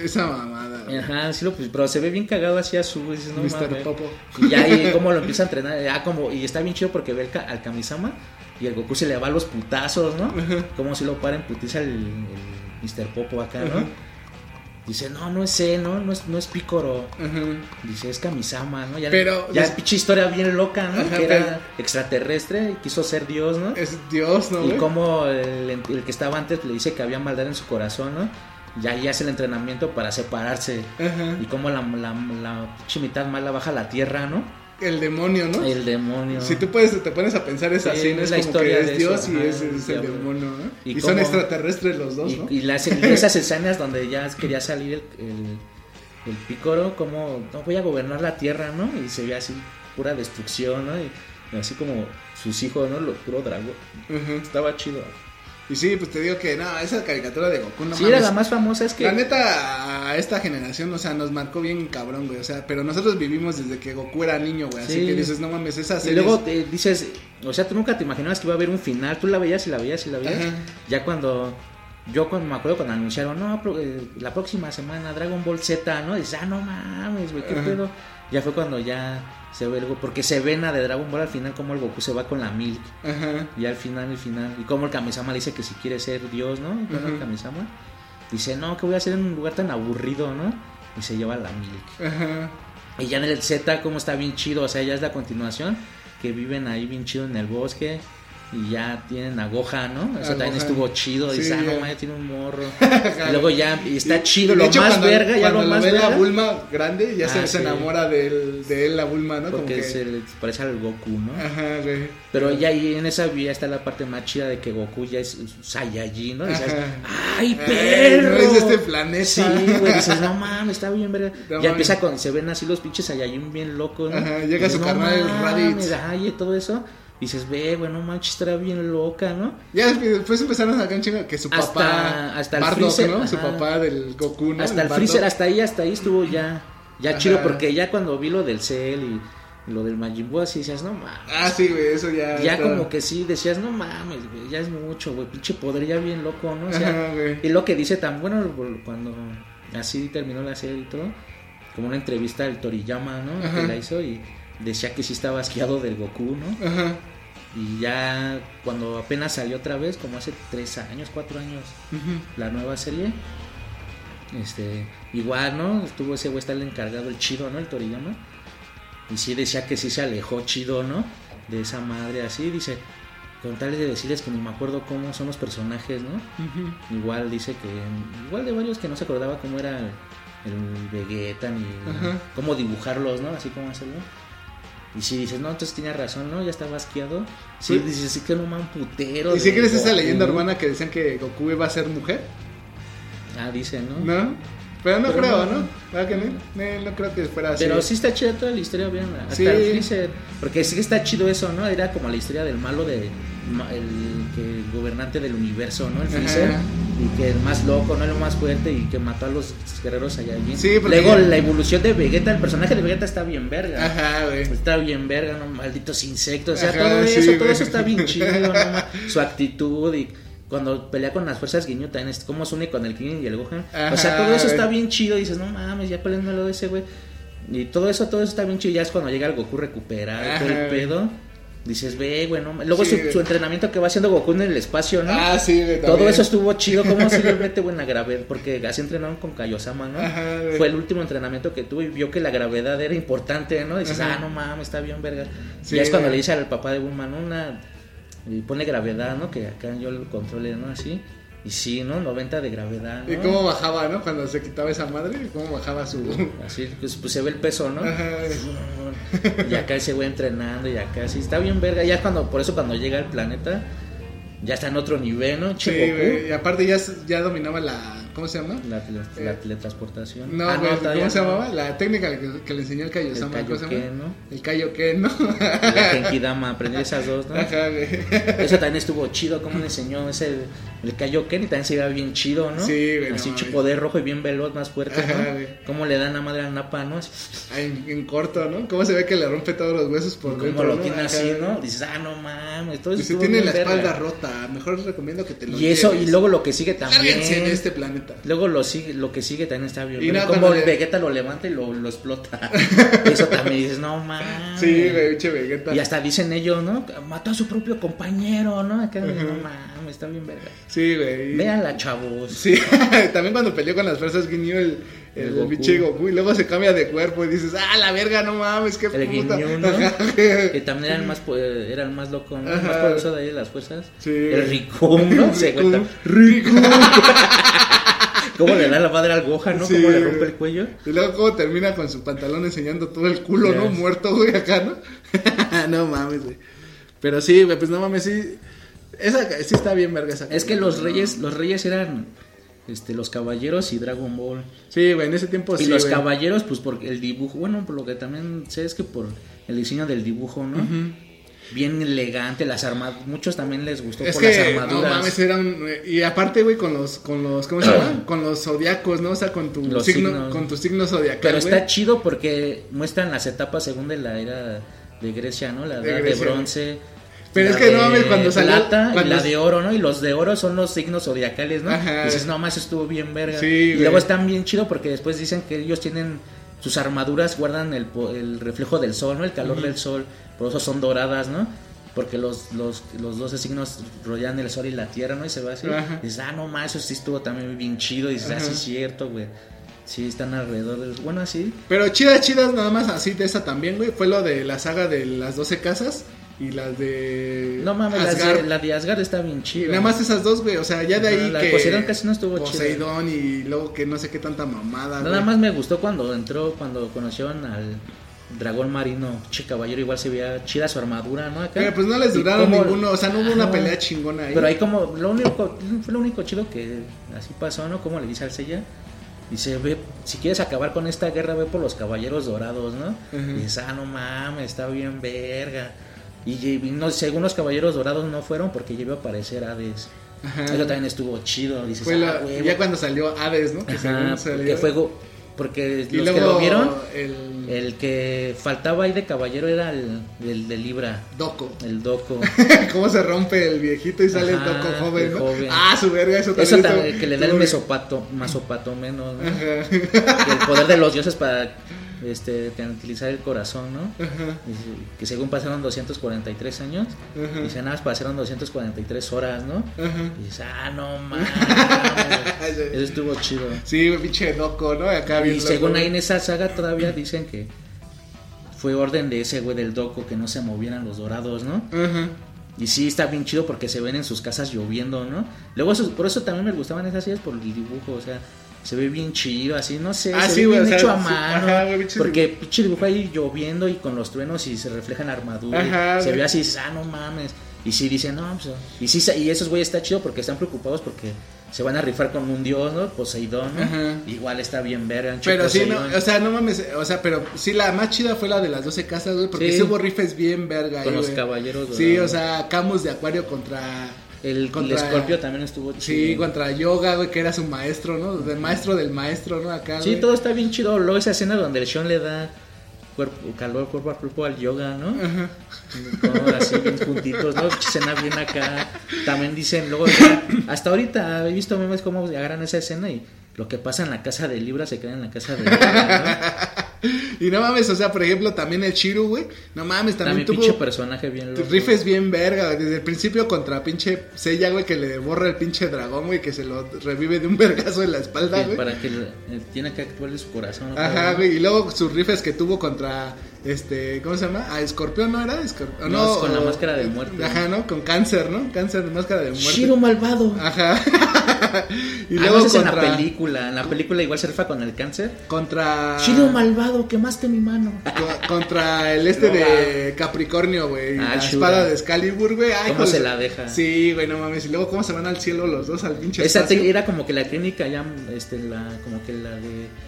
Speaker 1: Esa mamada. güey.
Speaker 2: Ajá, sí lo pus- pero se ve bien cagado así azul. Dices, no
Speaker 1: Mr.
Speaker 2: mames.
Speaker 1: Popo.
Speaker 2: Y ya ahí cómo lo empieza a entrenar. Ah, como, y está bien chido porque ve el al Kamisama y el Goku se le va a los putazos, ¿no? Como si lo para en putiza el, el Mr. Popo acá, ¿no?
Speaker 1: Ajá.
Speaker 2: Dice, no, no es él, no, no es, no es Picoro.
Speaker 1: Ajá.
Speaker 2: Dice, es Kamisama, ¿no? Ya,
Speaker 1: Pero-
Speaker 2: ya pinche historia bien loca, ¿no?
Speaker 1: Ajá,
Speaker 2: que era
Speaker 1: pero-
Speaker 2: extraterrestre quiso ser Dios, ¿no?
Speaker 1: Es Dios, ¿no,
Speaker 2: y
Speaker 1: güey?
Speaker 2: como el, el que estaba antes le dice que había maldad en su corazón, ¿no? Ya ahí hace el entrenamiento para separarse.
Speaker 1: Ajá.
Speaker 2: Y como la, la, la pinche mitad mala baja a la tierra, ¿no?
Speaker 1: El demonio, ¿no?
Speaker 2: El demonio.
Speaker 1: Si tú puedes, te pones a pensar esa
Speaker 2: Sí,
Speaker 1: escena,
Speaker 2: es
Speaker 1: es
Speaker 2: la
Speaker 1: como
Speaker 2: historia
Speaker 1: que es
Speaker 2: de
Speaker 1: Dios
Speaker 2: eso,
Speaker 1: y
Speaker 2: ajá,
Speaker 1: es,
Speaker 2: el
Speaker 1: es demonio, ¿no?
Speaker 2: Y
Speaker 1: Y, son extraterrestres los dos,
Speaker 2: Y,
Speaker 1: ¿no?
Speaker 2: y las, y esas escenas donde ya quería salir el, el, el pícoro, como no voy a gobernar la tierra, ¿no? Y se ve así pura destrucción, ¿no? Y, así como sus hijos, ¿no? Lo puro dragón. Estaba chido.
Speaker 1: Y sí, pues te digo que no, esa caricatura de Goku no
Speaker 2: sí,
Speaker 1: mames.
Speaker 2: era la más famosa, es que.
Speaker 1: La neta, a esta generación, o sea, nos marcó bien cabrón, güey. O sea, pero nosotros vivimos desde que Goku era niño, güey. Así
Speaker 2: Sí.
Speaker 1: que dices, no mames, esa
Speaker 2: y
Speaker 1: serie.
Speaker 2: luego te dices, o sea, tú nunca te imaginabas que iba a haber un final, tú la veías y la veías y la veías.
Speaker 1: Ajá.
Speaker 2: Ya cuando, yo cuando me acuerdo cuando anunciaron, no, eh, la próxima semana Dragon Ball Z, ¿no? Dices, ah, no mames, güey, qué
Speaker 1: Ajá.
Speaker 2: pedo. Ya fue cuando ya se ve algo, porque se ven a de Dragon Ball al final como el Goku se va con la Milk.
Speaker 1: Ajá.
Speaker 2: Y al final, al final, y como el Kamisama le dice que si quiere ser Dios, ¿no? Y el. Kamisama dice, no, que voy a hacer en un lugar tan aburrido, ¿no? Y se lleva la Milk.
Speaker 1: Ajá.
Speaker 2: Y ya en el Z, como está bien chido, o sea, ya es la continuación, que viven ahí bien chido en el bosque. Y ya tienen a Gohan, ¿no? Eso
Speaker 1: A
Speaker 2: también
Speaker 1: Gohan.
Speaker 2: estuvo chido.
Speaker 1: Sí,
Speaker 2: Dice, ah, no, mames, tiene un morro. y luego ya, y está
Speaker 1: Y-
Speaker 2: chido,
Speaker 1: y
Speaker 2: lo
Speaker 1: hecho,
Speaker 2: más
Speaker 1: cuando-
Speaker 2: verga, ya
Speaker 1: cuando
Speaker 2: lo más
Speaker 1: ve la. Bulma grande, ya se,
Speaker 2: Ah,
Speaker 1: se
Speaker 2: sí.
Speaker 1: enamora de él, de él la Bulma, ¿no? Como
Speaker 2: Porque
Speaker 1: que...
Speaker 2: se le parece al Goku, ¿no?
Speaker 1: Ajá, güey.
Speaker 2: Pero ya ahí en esa vía está la parte más chida de que Goku ya es Saiyajin, ¿no? Dices,
Speaker 1: Ajá.
Speaker 2: ¡ay,
Speaker 1: Ay,
Speaker 2: perro!
Speaker 1: no es de este planeta.
Speaker 2: Sí, güey, dices, no mames, está bien, verga.
Speaker 1: No
Speaker 2: ya empieza con, se ven así los pinches Saiyajin bien locos, ¿no?
Speaker 1: Ajá, llega
Speaker 2: Dices,
Speaker 1: su
Speaker 2: no
Speaker 1: carnal, Raditz.
Speaker 2: Ajá, y todo eso. Dices, ve, güey, no manches, estará bien loca, ¿no?
Speaker 1: Ya después empezaron a sacar un chingo que su
Speaker 2: Hasta-
Speaker 1: papá,
Speaker 2: hasta el
Speaker 1: Bardock,
Speaker 2: Freezer,
Speaker 1: ¿no? Su papá del Goku, ¿no?
Speaker 2: hasta el. Freezer, hasta ahí, hasta ahí estuvo ya, ya
Speaker 1: Ajá.
Speaker 2: chido, porque ya cuando vi lo del Cell y lo del Majin Buu, así decías, no mames.
Speaker 1: Ah, sí, güey, eso ya.
Speaker 2: ya
Speaker 1: está-
Speaker 2: como que sí, decías, no mames, güey, ya es mucho, güey, pinche poder ya bien loco, ¿no? O sea,
Speaker 1: Ajá,
Speaker 2: y lo que dice tan bueno cuando así terminó la serie y todo, como una entrevista del Toriyama, ¿no?
Speaker 1: Ajá.
Speaker 2: Que la hizo y decía que sí estaba asqueado del Goku, ¿no?
Speaker 1: Ajá.
Speaker 2: Y ya cuando apenas salió otra vez, como hace tres años, cuatro años, la nueva serie, Este, igual, ¿no? Estuvo ese güey, está el encargado, el chido, ¿no? El Toriyama. Y sí decía que sí se alejó chido, ¿no? De esa madre así, dice, con tal de decirles que ni me acuerdo cómo son los personajes, ¿no? Igual dice que, igual de varios que no se acordaba cómo era el, el Vegeta ni cómo dibujarlos, ¿no? Así como hacerlo. Y si dices, no, entonces tenía razón, ¿no? Ya estaba asqueado. Sí, dices, sí que no man putero.
Speaker 1: ¿Y si crees esa leyenda urbana que decían que Goku iba a ser mujer?
Speaker 2: Ah, dice, ¿no?
Speaker 1: ¿No? Pero no
Speaker 2: Pero
Speaker 1: creo,
Speaker 2: no.
Speaker 1: ¿no? ¿Verdad que no? No, no creo que fuera así.
Speaker 2: Pero sí está chida toda la historia, bien. Hasta
Speaker 1: Sí.
Speaker 2: el Freezer. Porque sí que está chido eso, ¿no? Era como la historia del malo de el, que el gobernante del universo, ¿no? El Freezer.
Speaker 1: Ajá.
Speaker 2: Y que el más loco, ¿no? El más fuerte y que mató a los guerreros allá allí.
Speaker 1: Sí, porque-
Speaker 2: Luego la evolución de Vegeta, el personaje de Vegeta está bien verga.
Speaker 1: Ajá, güey.
Speaker 2: Está bien verga, ¿no? Malditos insectos. O sea,
Speaker 1: Ajá,
Speaker 2: todo
Speaker 1: sí,
Speaker 2: eso, todo
Speaker 1: güey.
Speaker 2: eso está bien chido, ¿no? Su actitud y cuando pelea con las fuerzas Guiño también es como se une con el King y el Gohan. o sea,
Speaker 1: Ajá,
Speaker 2: todo eso
Speaker 1: güey.
Speaker 2: está bien chido. Y dices, no mames, ya peleándolo de ese güey. Y todo eso, todo eso está bien chido. Ya es cuando llega el Goku recuperado y todo
Speaker 1: Ajá,
Speaker 2: el
Speaker 1: güey.
Speaker 2: pedo. Dices, ve, güey, no ma-". Luego
Speaker 1: Sí,
Speaker 2: su,
Speaker 1: güey.
Speaker 2: su entrenamiento que va haciendo Goku en el espacio, ¿no?
Speaker 1: Ah, sí, güey.
Speaker 2: Todo eso estuvo chido, como si le mete buena gravedad, porque así entrenaron con Kaiosama, ¿no?
Speaker 1: Ajá, güey.
Speaker 2: Fue el último entrenamiento que tuvo y vio que la gravedad era importante, ¿no? Dices,
Speaker 1: Ajá.
Speaker 2: ah, no mames, está bien, verga.
Speaker 1: Sí,
Speaker 2: ya es cuando
Speaker 1: güey.
Speaker 2: le dice al papá de Bulma, ¿no? Una, y pone gravedad, ¿no? Que acá yo lo controle, ¿no? Así. Y sí, ¿no? 90 de gravedad, ¿no?
Speaker 1: ¿Y cómo bajaba, no? Cuando se quitaba esa madre, ¿cómo bajaba su.
Speaker 2: Así, pues, pues se ve el peso, ¿no?
Speaker 1: Ajá.
Speaker 2: Y acá ese güey entrenando y acá sí, está bien verga. Ya cuando, por eso cuando llega al planeta, ya está en otro nivel, ¿no? Che,
Speaker 1: Sí,
Speaker 2: Goku.
Speaker 1: güey. Y aparte ya, ya dominaba la. ¿Cómo se llama?
Speaker 2: La, tele- la
Speaker 1: Eh,
Speaker 2: teletransportación.
Speaker 1: No,
Speaker 2: Ah,
Speaker 1: ¿cómo se llamaba? La técnica que, que le enseñó el Kaiosama.
Speaker 2: El
Speaker 1: ¿cómo?
Speaker 2: Kaioken, ¿no?
Speaker 1: El Kaioken, ¿no?
Speaker 2: La Genkidama, aprendí esas dos, ¿no?
Speaker 1: Ajá.
Speaker 2: Eso también estuvo chido, como le enseñó ese, el Kaioken y también se veía bien chido, ¿no?
Speaker 1: Sí, güey,
Speaker 2: Así
Speaker 1: no
Speaker 2: poder rojo y bien veloz, más fuerte,
Speaker 1: Ajá,
Speaker 2: ¿no?
Speaker 1: güey.
Speaker 2: Cómo le dan la madre al Napa, ¿no?
Speaker 1: En, en corto, ¿no? ¿Cómo se ve que le rompe todos los huesos por
Speaker 2: Como
Speaker 1: dentro?
Speaker 2: lo
Speaker 1: ¿no?
Speaker 2: tiene así. ¿no? Dices, ah, no mames, todo
Speaker 1: Dice,
Speaker 2: estuvo
Speaker 1: tiene la
Speaker 2: verga.
Speaker 1: espalda rota. Mejor les recomiendo que te lo
Speaker 2: Y eso, y luego lo que sigue también.
Speaker 1: Lárguense de este planeta.
Speaker 2: Luego lo sigue, lo que sigue también está bien.
Speaker 1: Y no,
Speaker 2: como
Speaker 1: cuando
Speaker 2: el
Speaker 1: le-
Speaker 2: Vegeta lo levanta y lo, lo explota. eso también dices, no mames.
Speaker 1: Sí, güey, pinche Vegeta.
Speaker 2: Y hasta dicen ellos, ¿no? Mató a su propio compañero, ¿no? Acá, no mames, está bien verga.
Speaker 1: Sí, güey.
Speaker 2: Véanla, chavos.
Speaker 1: Sí, también cuando peleó con las fuerzas Guiño el, el,
Speaker 2: Goku.
Speaker 1: pinche Goku y luego se cambia de cuerpo y dices, ah, la verga, no mames, qué
Speaker 2: El
Speaker 1: puta.
Speaker 2: ¿no? Que también era el más, era el más loco, ¿no? El más poderoso de ahí de las fuerzas.
Speaker 1: Sí.
Speaker 2: El Ricum, ¿no? Se cuenta. Ricum. ¿Cómo le da la madre al Gohan, no?
Speaker 1: Sí.
Speaker 2: ¿Cómo le rompe el cuello?
Speaker 1: Y luego cómo termina con su pantalón enseñando todo el culo, ¿no? Muerto, güey, acá, ¿no? no mames, güey. Pero sí, güey, pues no mames, sí. Esa sí está bien verga esa.
Speaker 2: Es que los reyes, los reyes eran este, los caballeros y Dragon Ball.
Speaker 1: Sí, güey, en ese tiempo
Speaker 2: y
Speaker 1: sí,
Speaker 2: los
Speaker 1: güey.
Speaker 2: caballeros, pues porque el dibujo, bueno, por lo que también sé es que por el diseño del dibujo, ¿no? Bien elegante, las armaduras, muchos también les gustó
Speaker 1: Es
Speaker 2: por las
Speaker 1: que, no
Speaker 2: armaduras.
Speaker 1: mames, eran. Y aparte, güey, con los, con los, ¿cómo se llama? con los zodiacos, ¿no? O sea, con tu
Speaker 2: Los
Speaker 1: signo,
Speaker 2: signos.
Speaker 1: con tu signo zodiacal,
Speaker 2: Pero
Speaker 1: güey.
Speaker 2: está chido porque muestran las etapas según de la era de Grecia, ¿no? La edad
Speaker 1: De
Speaker 2: bronce.
Speaker 1: Pero
Speaker 2: la
Speaker 1: es que no mames, cuando salió-
Speaker 2: plata
Speaker 1: cuando
Speaker 2: y la de oro, ¿no? Y los de oro son los signos zodiacales, ¿no?
Speaker 1: Ajá.
Speaker 2: Y dices, no más estuvo bien verga.
Speaker 1: Sí,
Speaker 2: y
Speaker 1: güey.
Speaker 2: luego están bien chido porque después dicen que ellos tienen sus armaduras guardan el, el reflejo del sol, ¿no? El calor del sol, por eso son doradas, ¿no? Porque los, los, los 12 signos rodean el sol y la tierra, ¿no? Y se va así.
Speaker 1: Ajá.
Speaker 2: Y dices, ah, no más, eso sí estuvo también bien chido. Y dices, ah,
Speaker 1: Ajá.
Speaker 2: sí es cierto, güey. Sí, están alrededor del... Bueno, así.
Speaker 1: Pero chidas, chidas, nada más así de esa también, güey. Fue lo de la saga de las 12 casas y las de.
Speaker 2: No mames, las
Speaker 1: Asgard.
Speaker 2: de- la de Asgard está bien chida.
Speaker 1: nada más esas dos, güey. O sea, ya de ahí
Speaker 2: la
Speaker 1: que.
Speaker 2: Poseidón casi no estuvo chida.
Speaker 1: Poseidón y luego que no sé qué tanta mamada.
Speaker 2: Nada
Speaker 1: güey.
Speaker 2: más me gustó cuando entró, cuando conocieron al dragón marino, che caballero, igual se veía chida su armadura, ¿no? Acá.
Speaker 1: Pero pues no les duraron ninguno. O sea, no hubo una pelea chingona ahí.
Speaker 2: Pero ahí como, lo único, fue lo único chido que así pasó, ¿no? Como le dice al Sella. Dice, ve, si quieres acabar con esta guerra, ve por los caballeros dorados, ¿no?
Speaker 1: Ujú.
Speaker 2: Y dices, ah, no mames, está bien verga. Y, no, según los caballeros dorados no fueron porque iba a aparecer Hades.
Speaker 1: Ajá.
Speaker 2: Eso también estuvo chido. Dices,
Speaker 1: Fue la-
Speaker 2: ah,
Speaker 1: ya cuando salió Hades, ¿no? Que
Speaker 2: Ajá,
Speaker 1: salió.
Speaker 2: fue porque
Speaker 1: Y
Speaker 2: los
Speaker 1: luego
Speaker 2: que lo vieron,
Speaker 1: El,
Speaker 2: el que faltaba ahí de caballero era el, el de Libra,
Speaker 1: Doco.
Speaker 2: el Doco.
Speaker 1: Cómo se rompe el viejito y sale
Speaker 2: Ajá,
Speaker 1: el Doco joven,
Speaker 2: el
Speaker 1: ¿no?
Speaker 2: joven.
Speaker 1: Ah, su verga, eso también.
Speaker 2: Eso también, que le da el mesopato, masopato menos, ¿no?
Speaker 1: Ajá.
Speaker 2: Que el poder de los dioses para este, tranquilizar el corazón, ¿no?
Speaker 1: Ajá.
Speaker 2: Que según pasaron 243 años,
Speaker 1: Ajá.
Speaker 2: dice nada más pasaron 243 horas, ¿no?
Speaker 1: Ajá.
Speaker 2: Y dice, ah, no mames. Eso estuvo chido.
Speaker 1: Sí, pinche loco, ¿no? Acá
Speaker 2: Y según ahí en esa saga todavía dicen que fue orden de ese güey del doco que no se movieran los dorados, ¿no?
Speaker 1: Ajá.
Speaker 2: Y sí, está bien chido porque se ven en sus casas lloviendo, ¿no? Luego, eso- por eso también me gustaban esas series por el dibujo, o sea, se ve bien chido, así, no sé,
Speaker 1: Ah,
Speaker 2: se
Speaker 1: sí,
Speaker 2: ve
Speaker 1: güey,
Speaker 2: bien
Speaker 1: o sea,
Speaker 2: hecho a
Speaker 1: sí,
Speaker 2: mano.
Speaker 1: ajá, güey, pinche
Speaker 2: porque pinche dibujo ahí lloviendo y con los truenos y se refleja en la armadura. y
Speaker 1: Ajá,
Speaker 2: se ve así, ah, no mames. Y sí dicen, no, pues. Y sí, y esos güeyes está chido porque están preocupados porque se van a rifar con un dios, ¿no? Poseidón, ¿no?
Speaker 1: Ajá.
Speaker 2: Igual está bien verga.
Speaker 1: Pero sí, no, o sea, no mames, o sea, pero sí, la más chida fue la de las 12 casas, güey, porque
Speaker 2: Sí.
Speaker 1: sí hubo rifes bien verga
Speaker 2: Con
Speaker 1: ahí,
Speaker 2: los
Speaker 1: güey.
Speaker 2: caballeros
Speaker 1: Sí, o sea, Camus de Acuario contra...
Speaker 2: El,
Speaker 1: contra-
Speaker 2: el Scorpio también estuvo chido.
Speaker 1: Sí, contra Yoga, güey, que era su maestro, ¿no? Del maestro del maestro, ¿no? Acá,
Speaker 2: Sí,
Speaker 1: güey.
Speaker 2: todo está bien chido. Luego esa escena donde el Sean le da cuerpo, calor cuerpo a cuerpo al yoga, ¿no?
Speaker 1: Ajá.
Speaker 2: Así bien juntitos, ¿no? Escena bien acá. También dicen, luego, ya, hasta ahorita he visto memes cómo agarran esa escena y lo que pasa en la casa de Libra se queda en la casa de Libra,
Speaker 1: Y no mames, o sea, por ejemplo, también el Chiru, güey, no mames, también
Speaker 2: También pinche
Speaker 1: tuvo...
Speaker 2: personaje bien loco.
Speaker 1: Rifes bien verga, güey, desde el principio contra pinche Seiya, güey, que le borra el pinche dragón, güey, que se lo revive de un vergazo en la espalda, güey.
Speaker 2: para que le- eh, tiene que actuarle su corazón. ¿no?
Speaker 1: Ajá, güey, y luego sus rifes que tuvo contra, este, ¿cómo se llama? Ah, Escorpión, ¿no era? Escorpión,
Speaker 2: No, con la máscara de muerte.
Speaker 1: Ajá, ¿no? Con cáncer, ¿no? Cáncer, máscara de muerte.
Speaker 2: Shiro malvado.
Speaker 1: Ajá. y
Speaker 2: Ah,
Speaker 1: luego
Speaker 2: es en
Speaker 1: contra,
Speaker 2: la película. En la película igual se rifa con el cáncer.
Speaker 1: contra...
Speaker 2: Shiro malvado, quemaste mi mano.
Speaker 1: co- Contra el este
Speaker 2: No,
Speaker 1: de Capricornio, güey.
Speaker 2: Ah,
Speaker 1: la
Speaker 2: Shura.
Speaker 1: espada de Excalibur, güey. Ay,
Speaker 2: ¿Cómo se
Speaker 1: de-
Speaker 2: la deja?
Speaker 1: Sí, güey, no mames. Y luego cómo se van al cielo los dos al pinche
Speaker 2: Esa
Speaker 1: espacio.
Speaker 2: era como que la técnica ya, este, la, como que la de a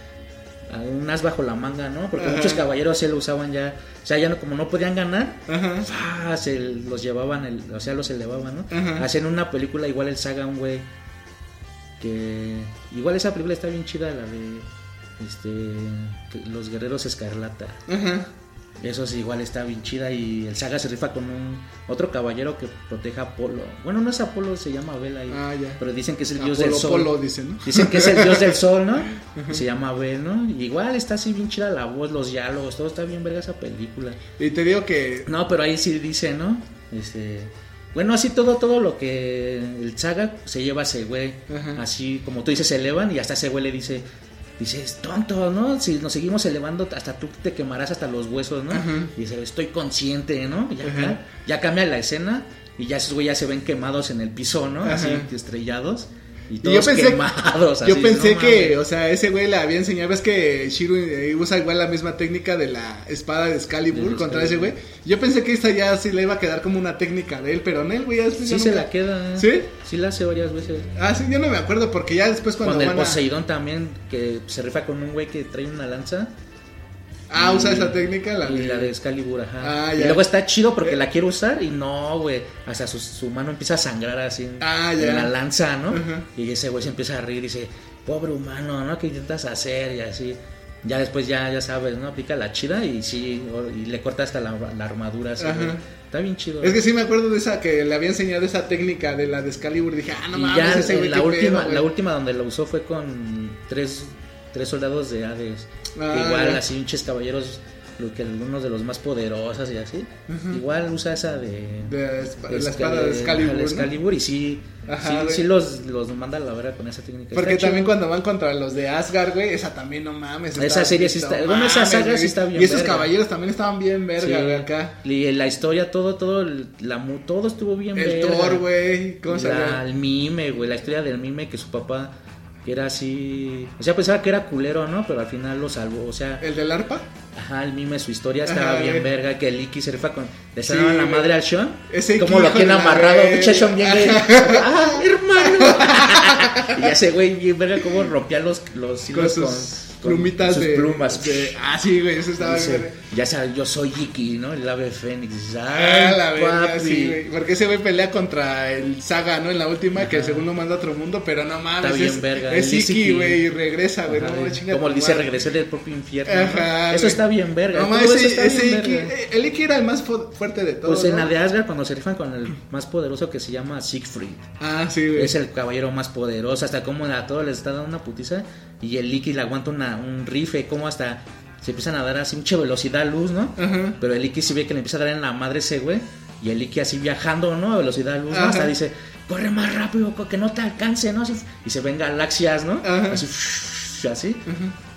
Speaker 2: un as bajo la manga, ¿no? Porque
Speaker 1: Ajá.
Speaker 2: muchos caballeros sí lo usaban ya, o sea, ya no, como no podían ganar,
Speaker 1: Ajá.
Speaker 2: ¡fa! se los llevaban, el, o sea, los elevaban, ¿no?
Speaker 1: Ajá.
Speaker 2: Hacen una película igual el saga un güey que igual esa película está bien chida la de este los guerreros escarlata.
Speaker 1: Ajá.
Speaker 2: Eso sí, igual está bien chida y el saga se rifa con un otro caballero que proteja a Apolo. Bueno, no es Apolo, se llama Abel ahí.
Speaker 1: Ah, ya.
Speaker 2: Pero dicen que es el dios del
Speaker 1: Apolo
Speaker 2: sol.
Speaker 1: Polo, dice, ¿no?
Speaker 2: Dicen que es el dios del sol, ¿no? Y se llama Abel, ¿no? Y igual está así bien chida la voz, los diálogos, todo está bien verga esa película.
Speaker 1: Y te digo que...
Speaker 2: No, pero ahí sí dice, ¿no? Este. Bueno, así todo, todo lo que el saga se lleva a ese güey.
Speaker 1: Ajá.
Speaker 2: Así como tú dices, se elevan y hasta ese güey le dice. Dices, tonto, ¿no? Si nos seguimos elevando, hasta tú te quemarás hasta los huesos, ¿no? Y dice, estoy consciente, ¿no? Y ya, ya cambia la escena y ya esos güeyes ya se ven quemados en el piso, ¿no? Así estrellados. Y
Speaker 1: Y
Speaker 2: todos
Speaker 1: yo pensé,
Speaker 2: quemados.
Speaker 1: yo pensé
Speaker 2: no
Speaker 1: que, o sea, ese güey le había enseñado, ves que Shiro eh, usa igual la misma técnica de la espada de Excalibur
Speaker 2: De
Speaker 1: contra ese güey. Yo pensé que esta ya sí le iba a quedar como una técnica de él, pero no, el güey ya después
Speaker 2: Sí
Speaker 1: ya
Speaker 2: se
Speaker 1: nunca-
Speaker 2: la queda.
Speaker 1: ¿Sí?
Speaker 2: Sí la hace varias veces.
Speaker 1: Ah, sí, yo no me acuerdo porque ya después cuando
Speaker 2: Con el
Speaker 1: van a...
Speaker 2: Poseidón también, que se rifa con un güey que trae una lanza.
Speaker 1: Ah, usa
Speaker 2: Y-
Speaker 1: esa técnica, la
Speaker 2: y
Speaker 1: de...
Speaker 2: la de Excalibur, ajá.
Speaker 1: Ah,
Speaker 2: y
Speaker 1: ya.
Speaker 2: luego está chido porque la quiere usar y no, güey. Hasta su, su mano empieza a sangrar así
Speaker 1: Ah,
Speaker 2: en la lanza, ¿no?
Speaker 1: Ajá.
Speaker 2: Y ese güey se empieza a reír y dice, pobre humano, ¿no? ¿Qué intentas hacer? Y así. Ya después ya, ya sabes, ¿no? Aplica la chida y sí, o- y le corta hasta la, la armadura, así, güey. Está bien chido.
Speaker 1: Es que sí me acuerdo de esa que le había enseñado esa técnica de la de Excalibur. Dije, ah, no
Speaker 2: y
Speaker 1: mames,
Speaker 2: ya
Speaker 1: ese güey
Speaker 2: la última,
Speaker 1: pedo,
Speaker 2: la última donde lo usó fue con tres, tres soldados de Hades.
Speaker 1: Ah,
Speaker 2: Igual así pinches caballeros, lo que algunos de los más poderosos y así. Igual usa esa de,
Speaker 1: De
Speaker 2: de
Speaker 1: la
Speaker 2: Excal-
Speaker 1: espada de Excalibur,
Speaker 2: y sí,
Speaker 1: Ajá,
Speaker 2: sí, los, los manda a la verga con esa técnica.
Speaker 1: Porque
Speaker 2: Está
Speaker 1: también
Speaker 2: chido.
Speaker 1: cuando van contra los de Asgard, güey, esa también no mames.
Speaker 2: Esa serie sí está- bueno, esa saga sí está bien
Speaker 1: Y esos
Speaker 2: verga.
Speaker 1: caballeros también estaban bien verga,
Speaker 2: Sí.
Speaker 1: güey, acá.
Speaker 2: Y la historia, todo, todo, el- la, todo estuvo bien
Speaker 1: El
Speaker 2: verga.
Speaker 1: Thor, güey, ¿cómo se
Speaker 2: La-
Speaker 1: llama?
Speaker 2: el mime, güey, la historia del mime que su papá que era así, o sea, pensaba que era culero, ¿no? Pero al final lo salvó, o sea,
Speaker 1: ¿El del arpa?
Speaker 2: Ajá, el mime, su historia estaba
Speaker 1: Ajá,
Speaker 2: bien verga, que el Iki se rifa con, le
Speaker 1: Sí,
Speaker 2: daban la madre al Sean,
Speaker 1: Ese
Speaker 2: como lo tiene
Speaker 1: la
Speaker 2: amarrado, pinche Sean bien güey, ah, hermano, y ese güey bien verga como rompía los, los
Speaker 1: Con
Speaker 2: hilos
Speaker 1: sus
Speaker 2: con,
Speaker 1: plumitas
Speaker 2: sus
Speaker 1: de,
Speaker 2: plumas,
Speaker 1: de- Ah, sí, güey, eso estaba bien
Speaker 2: Dice,
Speaker 1: verga.
Speaker 2: ya sabes, yo soy Iki, ¿no? El ave fénix.
Speaker 1: Ah,
Speaker 2: Ay,
Speaker 1: la verga,
Speaker 2: papi.
Speaker 1: sí, güey. Porque ese güey pelea contra el Saga, ¿no? En la última, que según lo manda a otro mundo, pero no mames.
Speaker 2: Está bien
Speaker 1: es,
Speaker 2: verga,
Speaker 1: Es
Speaker 2: el
Speaker 1: Iki, güey, y regresa, güey.
Speaker 2: Ajá,
Speaker 1: No,
Speaker 2: Como dice, regresé del propio infierno. ¿no?
Speaker 1: Ajá,
Speaker 2: Eso
Speaker 1: güey.
Speaker 2: Está bien verga.
Speaker 1: No ese,
Speaker 2: bien
Speaker 1: ese Iki,
Speaker 2: verga.
Speaker 1: eh, el Iki era el más fu- fuerte de todos.
Speaker 2: Pues en
Speaker 1: ¿no?
Speaker 2: la de Asgard, cuando se rifan con el más poderoso que se llama Siegfried.
Speaker 1: Ah, sí, güey.
Speaker 2: Es el caballero más poderoso. Hasta como a todos les está dando una putiza. Y el Iki le aguanta una, un rife. Como hasta se empiezan a dar así mucha velocidad luz, ¿no?
Speaker 1: Ajá.
Speaker 2: Pero el Iki sí ve que le empieza a dar en la madre ese güey. Y el Iki así viajando, ¿no? A velocidad luz, ¿no? Hasta dice, corre más rápido, que no te alcance, ¿no? Y se ven galaxias, ¿no?
Speaker 1: Ajá.
Speaker 2: Así, así.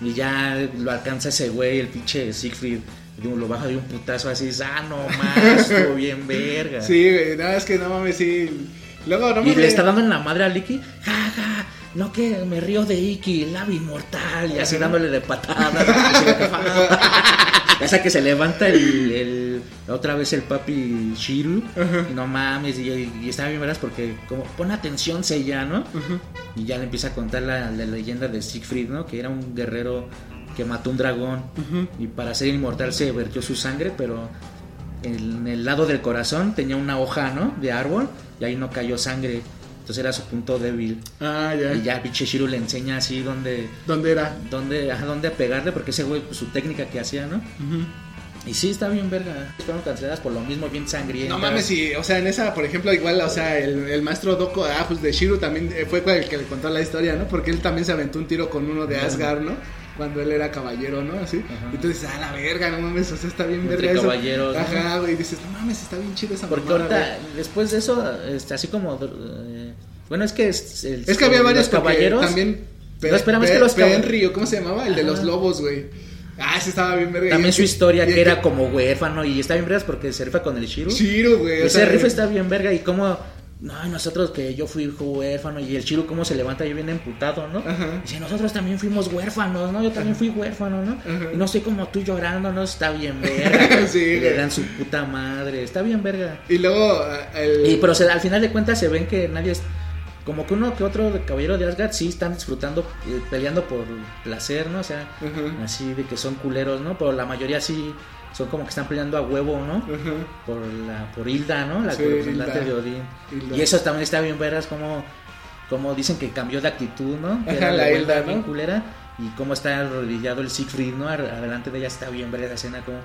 Speaker 2: Y ya lo alcanza ese güey, el pinche Siegfried. y Lo baja de un putazo así, ah, no más, estuvo bien verga.
Speaker 1: Sí, güey, no, es que no mames, sí. Luego, no
Speaker 2: Y
Speaker 1: mames.
Speaker 2: le está dando en la madre al Iki, ja, ja, no que me río de Iki, el ave inmortal, y así dándole de patadas. de que, Esa que se levanta el, el- otra vez el papi Shiru, y no mames, y, y está bien verás porque como pon atención Seiya, ¿no? Y ya le empieza a contar la, la leyenda de Siegfried, ¿no? Que era un guerrero que mató un dragón y para ser inmortal se vertió su sangre, pero en el lado del corazón tenía una hoja, ¿no? De árbol y ahí no cayó sangre. Entonces era su punto débil.
Speaker 1: Ah, ya.
Speaker 2: Y ya pinche Shiru le enseña así dónde,
Speaker 1: ¿Dónde era?
Speaker 2: dónde, ajá, dónde pegarle, porque ese güey, pues, su técnica que hacía, ¿no? Y sí, está bien verga. Fueron canceladas por lo mismo, bien sangrientas.
Speaker 1: No mames, sí, o sea, en esa, por ejemplo, igual, o sea, el, el maestro Doko, ah, pues de Shiru también eh, fue el que le contó la historia, ¿no? Porque él también se aventó un tiro con uno de Asgard, ¿no? Cuando él era caballero, ¿no? Así.
Speaker 2: Ajá.
Speaker 1: Y tú dices, ah, la verga, no mames, o sea, está bien
Speaker 2: Entre
Speaker 1: verga eso.
Speaker 2: caballeros, ¿no?
Speaker 1: Ajá, güey, y dices, no mames, está bien chido esa
Speaker 2: Porque
Speaker 1: mamada,
Speaker 2: ahorita,
Speaker 1: güey.
Speaker 2: después de eso, este, así como... eh, bueno, es que... Es, el-
Speaker 1: Es que había varios
Speaker 2: caballeros...
Speaker 1: también.
Speaker 2: No, espérame, es que los
Speaker 1: Penry, ¿o ¿cómo se llamaba? El de los lobos, güey. Ah, ese estaba bien verga.
Speaker 2: También su historia, que era como huérfano, y está bien vergas porque se rifa con el Shiru.
Speaker 1: Shiru, güey. o
Speaker 2: Ese
Speaker 1: sea,
Speaker 2: riff está bien verga y como no, nosotros que yo fui huérfano y el Chiru cómo se levanta y viene emputado, ¿no?
Speaker 1: Ajá.
Speaker 2: Dice, nosotros también fuimos huérfanos, ¿no? Yo también fui huérfano, ¿no?
Speaker 1: Ajá.
Speaker 2: Y no soy como tú llorando, ¿no? Está bien verga.
Speaker 1: Sí,
Speaker 2: Y le dan su puta madre, está bien verga.
Speaker 1: Y luego, ah, el.
Speaker 2: Y pero se- al final de cuentas se ven que nadie es como que uno que otro caballero de Asgard sí están disfrutando, eh, peleando por placer, ¿no? O sea, así de que son culeros, ¿no? Pero la mayoría sí son como que están peleando a huevo, ¿no? Por la por Hilda, ¿no? La
Speaker 1: Sí, Hilda.
Speaker 2: de Odín.
Speaker 1: Hilda.
Speaker 2: Y eso también está bien verás como como dicen que cambió de actitud, ¿no? Que era
Speaker 1: la Hilda, ¿no?
Speaker 2: bien culera y cómo está arrodillado el Siegfried, ¿no? Adelante de ella está bien ver esa escena como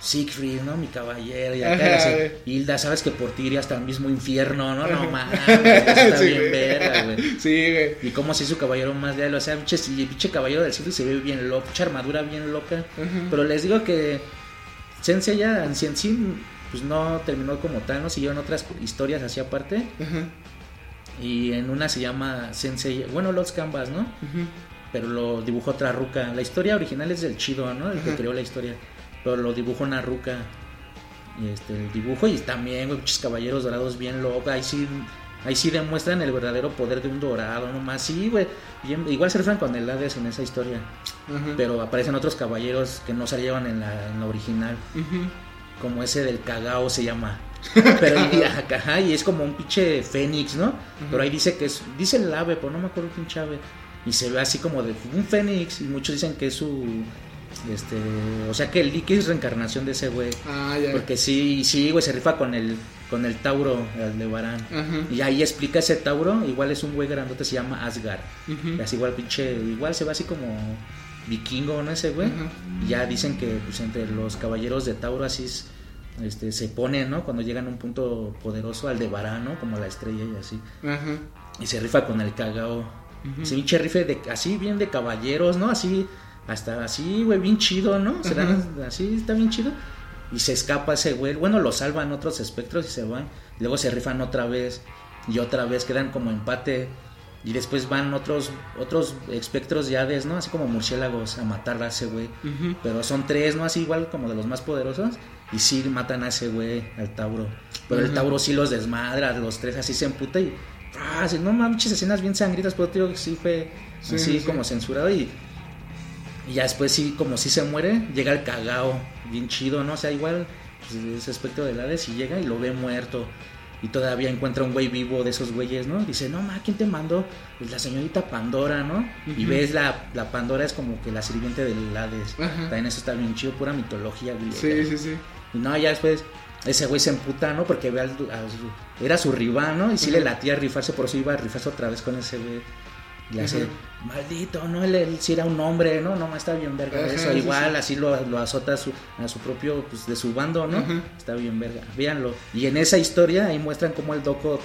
Speaker 2: Siegfried, ¿no? Mi caballero, y acá
Speaker 1: Ajá.
Speaker 2: Hilda, sabes que por ti iría hasta el mismo infierno, ¿no? No mames, está
Speaker 1: Sí,
Speaker 2: bien
Speaker 1: güey.
Speaker 2: verga, güey.
Speaker 1: Sí, güey.
Speaker 2: Y cómo si es su caballero más leal, o sea, pinche, pinche caballero del siglo se ve bien loco, pinche armadura bien loca. Pero les digo que Sensei ya en sí, pues no terminó como tal, no siguieron otras historias así aparte. Y en una se llama Sensei, bueno, Los Canvas, ¿no? Pero lo dibujó otra ruca. La historia original es del chido, ¿no? El que creó la historia. Pero lo dibujó una ruca. Y este, el dibujo y también, güey, muchos caballeros dorados bien locos. Ahí sí, ahí sí demuestran el verdadero poder de un dorado, nomás. Sí, güey. Igual se rifan con el Hades en esa historia. Pero aparecen otros caballeros que no salieron en la, en la original. Como ese del cagao se llama. Pero ahí, ajá, y es como un pinche fénix, ¿no? Pero ahí dice que es, dice el ave, pero no me acuerdo pinche ave. Y se ve así como de un fénix. Y muchos dicen que es su. Este. O sea que el Licky es reencarnación de ese güey.
Speaker 1: Ah, ya.
Speaker 2: Porque sí, sí, güey, se rifa con el, con el Tauro, el de Barán.
Speaker 1: Ajá.
Speaker 2: Y ahí explica ese Tauro, igual es un güey grandote, se llama Asgard. Y así igual pinche, igual se ve así como vikingo, ¿no? Ese güey. Y ya dicen que pues entre los caballeros de Tauro así es, este, se ponen, ¿no? Cuando llegan a un punto poderoso al de Varán, ¿no? Como la estrella y así.
Speaker 1: Ajá.
Speaker 2: Y se rifa con el cagao. Ese pinche rife de, así bien de caballeros, ¿no? Así, hasta así, güey, bien chido, ¿no? Será
Speaker 1: Ajá.
Speaker 2: así, está bien chido. Y se escapa ese güey. Bueno, lo salvan otros espectros y se van. Luego se rifan otra vez. Y otra vez quedan como empate. Y después van otros otros espectros de Hades, ¿no? Así como murciélagos a matar a ese güey. Pero son tres, ¿no? Así igual como de los más poderosos. Y sí matan a ese güey, al Tauro. Pero el. Tauro sí los desmadra, los tres así se emputa y. ¡ah! así, no manches, escenas bien sangritas, pero que sí fue
Speaker 1: Sí,
Speaker 2: así
Speaker 1: sí.
Speaker 2: como censurado. Y, y ya después sí, como si se muere, llega el cagao, bien chido, ¿no? O sea, igual pues, ese aspecto del Hades y llega y lo ve muerto. Y todavía encuentra un güey vivo de esos güeyes, ¿no? Dice, no, ma, ¿quién te mandó? Pues la señorita Pandora, ¿no? Y ves la, la Pandora es como que la sirviente del Hades. También eso está bien chido, pura mitología griega.
Speaker 1: Sí, sí, sí.
Speaker 2: Y no, ya después ese güey se emputa, ¿no? Porque ve al, a su- era su rival, ¿no? Y sí le latía a rifarse, por eso iba a rifarse otra vez con ese güey. Y le hace. Maldito, ¿no? Él, él sí era un hombre, ¿no? No, está bien verga
Speaker 1: Ajá,
Speaker 2: eso.
Speaker 1: sí,
Speaker 2: Igual
Speaker 1: sí.
Speaker 2: así lo, lo azota a su, a su propio, pues de su bando, ¿no? Está bien verga. Véanlo. Y en esa historia ahí muestran cómo el Doco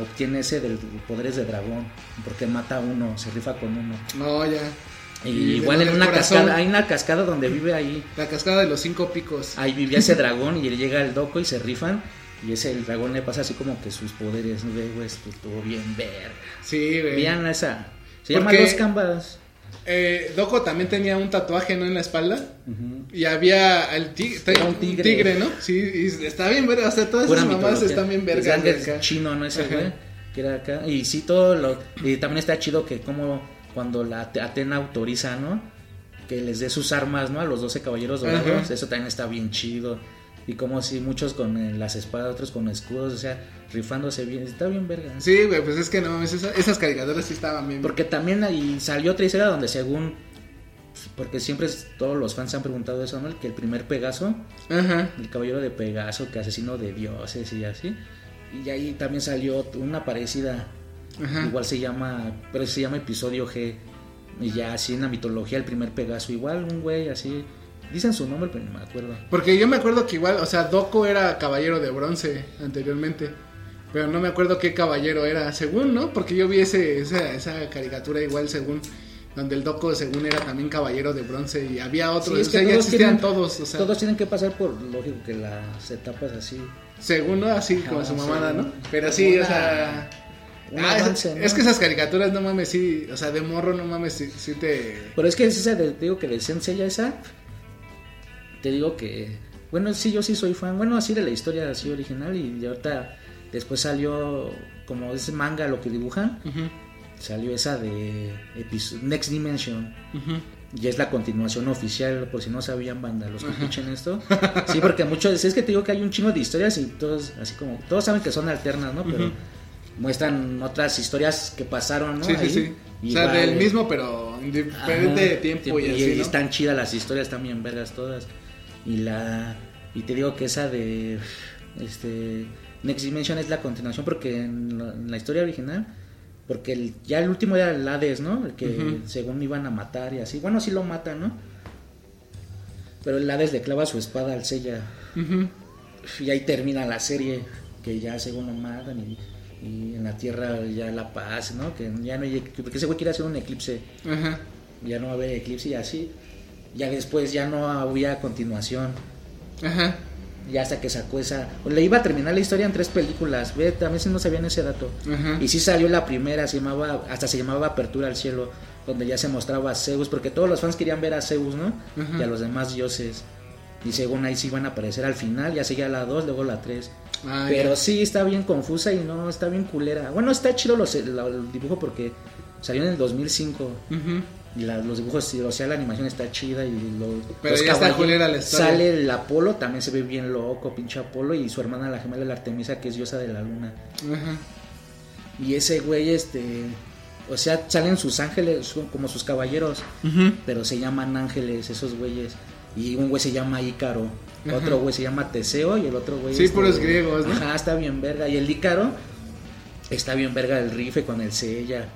Speaker 2: obtiene ese del poderes de dragón. Porque mata a uno, se rifa con uno.
Speaker 1: No, ya.
Speaker 2: Y
Speaker 1: Y
Speaker 2: igual en una
Speaker 1: corazón.
Speaker 2: cascada, hay una cascada donde vive ahí,
Speaker 1: La cascada de los cinco picos.
Speaker 2: ahí vivía ese dragón y llega el doco y se rifan. Y ese el dragón le pasa así como que sus poderes, ¿no? Güey, estuvo bien verga.
Speaker 1: Sí, güey.
Speaker 2: Vean esa. Se llama
Speaker 1: Porque-
Speaker 2: Los Canvas.
Speaker 1: Eh, Doko también tenía un tatuaje, ¿no? En la espalda. Y había el tigre,
Speaker 2: Era un tigre.
Speaker 1: ¿no? Sí, y está bien verga. O sea, todas
Speaker 2: Pura
Speaker 1: esas mamás están bien vergas.
Speaker 2: Es chino, ¿no? Ese güey. Que era acá. Y sí, todo lo. Y también está chido que como cuando la Ate- Atena autoriza, ¿no? Que les dé sus armas, ¿no? A los 12 caballeros dorados. Eso también está bien chido. Y como si muchos con las espadas, otros con escudos, o sea, rifándose bien. Está bien verga.
Speaker 1: Sí, güey, pues es que no mames, esas caricaturas sí estaban bien.
Speaker 2: Porque también ahí salió otra historia donde según... Porque siempre todos los fans se han preguntado eso, ¿no? Que el primer Pegaso
Speaker 1: Ajá.
Speaker 2: el caballero de Pegaso, que asesino de dioses y así. Y ahí también salió una parecida,
Speaker 1: Ajá.
Speaker 2: igual se llama, pero se llama episodio G. Y ya así en la mitología el primer Pegaso, igual un güey así, dicen su nombre pero no me acuerdo.
Speaker 1: Porque yo me acuerdo que igual, o sea, Doko era caballero de bronce anteriormente. Pero no me acuerdo qué caballero era, según, ¿no? Porque yo vi ese, esa, esa caricatura igual, según, donde el Doko, según, era también caballero de bronce y había otros,
Speaker 2: Sí, es
Speaker 1: o sea, ya existían
Speaker 2: tienen-
Speaker 1: todos, o sea,
Speaker 2: Todos tienen que pasar por, lógico, que las etapas así.
Speaker 1: según, ¿no? Así como su mamada, ¿no? Pero sí,
Speaker 2: Una-
Speaker 1: o sea... ah, es-
Speaker 2: avance, ¿no?
Speaker 1: es, que esas caricaturas, no mames, sí, o sea, de morro, no mames, sí, sí te...
Speaker 2: Pero es que es esa, de- digo que de Sensei esa, te digo que, bueno, sí, yo sí soy fan, bueno, así de la historia así original y de ahorita después salió como ese manga lo que dibujan, salió esa de Next Dimension.
Speaker 1: ujú.
Speaker 2: Y es la continuación oficial, por si no sabían, banda, los que escuchen esto. Sí, porque muchos, es que te digo que hay un chingo de historias y todos, así como, todos saben que son alternas, ¿no? Pero muestran otras historias que pasaron, ¿no?
Speaker 1: Sí, sí, sí. O sea, del mismo, pero en diferente
Speaker 2: Ajá,
Speaker 1: tiempo y así, ¿no?
Speaker 2: están chidas las historias, también vergas todas. Y la y te digo que esa de este Next Dimension es la continuación porque en la, en la historia original porque el- ya el último era el Hades, ¿no? El que
Speaker 1: Ujú.
Speaker 2: según iban a matar y así. Bueno, sí lo matan, ¿no? Pero el Hades le clava su espada al Sella
Speaker 1: Ujú.
Speaker 2: y ahí termina la serie que ya según lo matan y, y en la tierra ya la paz, ¿no? Que ya no hay porque ese güey quiere hacer un eclipse
Speaker 1: Ajá.
Speaker 2: ya no va a haber eclipse y así. Ya después ya no había continuación.
Speaker 1: Ajá.
Speaker 2: Ya hasta que sacó esa. Le iba a terminar la historia en tres películas. Ve, también si no sabían ese dato.
Speaker 1: Ajá.
Speaker 2: Y sí salió la primera, se llamaba, hasta se llamaba Apertura al Cielo, donde ya se mostraba a Zeus, porque todos los fans querían ver a Zeus, ¿no?
Speaker 1: Ajá.
Speaker 2: Y a los demás dioses. Y según ahí sí iban a aparecer al final, ya seguía la 2, luego la 3.
Speaker 1: Ah,
Speaker 2: Pero
Speaker 1: ya.
Speaker 2: sí está bien confusa y no está bien culera. Bueno, está chido los, la- el dibujo porque salió en el 2005.
Speaker 1: Ujú.
Speaker 2: Y la- los dibujos, o sea, la animación está chida y los,
Speaker 1: Pero
Speaker 2: los
Speaker 1: ya está culera la historia.
Speaker 2: Sale el Apolo, también se ve bien loco, pinche Apolo, y su hermana la gemela la Artemisa, que es diosa de la luna.
Speaker 1: Ajá.
Speaker 2: Y ese güey, este, o sea, salen sus ángeles son como sus caballeros, pero se llaman ángeles esos güeyes. Y un güey se llama Ícaro,
Speaker 1: Ajá.
Speaker 2: otro güey se llama Teseo y el otro güey...
Speaker 1: Sí, puros griegos, ¿no?
Speaker 2: Ajá, está bien verga. Y el Ícaro está bien verga el rife con el Sella,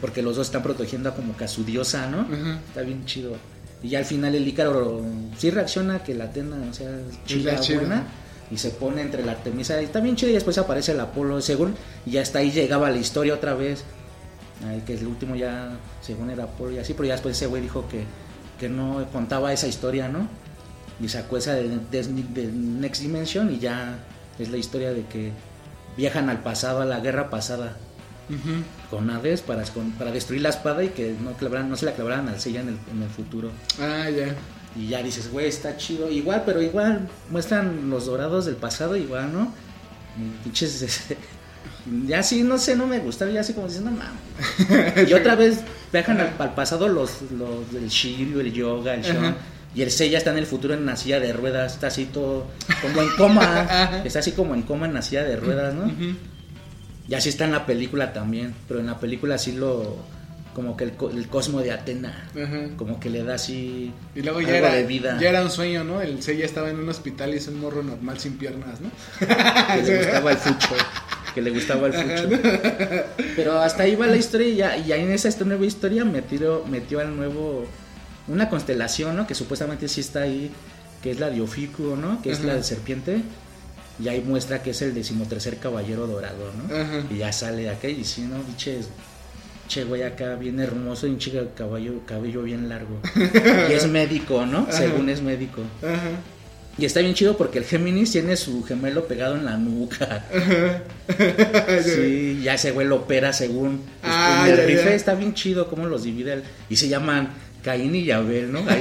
Speaker 2: porque los dos están protegiendo a como que a su diosa, ¿no? Está bien chido. Y ya al final el Ícaro sí reacciona que la Atena, o sea, chida, buena. Y se pone entre la Artemisa. Y está bien chido. Y después aparece el Apolo, según. Y ya hasta ahí llegaba la historia otra vez. Ay, que el último ya, según era Apolo y así. Pero ya después ese güey dijo que, que no contaba esa historia, ¿no? Y sacó esa de, de- de Next Dimension. Y ya es la historia de que viajan al pasado, a la guerra pasada Con Hades para, con- para destruir la espada y que no, clavaran, no se la clavaran al Sella en el, en el futuro.
Speaker 1: Ah, ya.
Speaker 2: Y ya dices, güey, está chido. Igual, pero igual muestran los dorados del pasado, igual, ¿no? Pinches. este, ya sí, no sé, no me gusta. Ya así como diciendo, mames. Y otra vez viajan al, al pasado los, los del Shiryu, el Yoga, el Shon. Y el Seiya está en el futuro en una silla de ruedas. Está así todo. Como en coma. Está así como en coma en la silla de ruedas, ¿no?
Speaker 1: Ujú.
Speaker 2: Y así está en la película también. Pero en la película sí lo. Como que el, el cosmo de Atena.
Speaker 1: Ajá.
Speaker 2: Como que le da así.
Speaker 1: Y luego ya
Speaker 2: algo
Speaker 1: era,
Speaker 2: de vida.
Speaker 1: ya era un sueño, ¿no? El Seiya estaba en un hospital y es un morro normal sin piernas, ¿no?
Speaker 2: que le gustaba el fucho. Que le gustaba el fucho. Pero hasta ahí va la historia y ya, y ya en esa esta nueva historia metió, metió al nuevo. Una constelación, ¿no? Que supuestamente sí está ahí. Que es la de Ofiku, ¿no? Que es la de serpiente. Y ahí muestra que es el decimotercer caballero dorado, ¿no?
Speaker 1: Ajá.
Speaker 2: Y ya sale de acá y dice, no, biches. che, güey, acá bien hermoso y un chico de caballo, cabello bien largo. y es médico, ¿no? Según es médico.
Speaker 1: Ajá.
Speaker 2: Y está bien chido porque el Géminis tiene su gemelo pegado en la nuca. Sí, ya ese güey lo opera según.
Speaker 1: Ah,
Speaker 2: el
Speaker 1: ya,
Speaker 2: rife
Speaker 1: ya.
Speaker 2: está bien chido cómo los divide. el- y se llaman Caín y Yabel, ¿no? Ahí-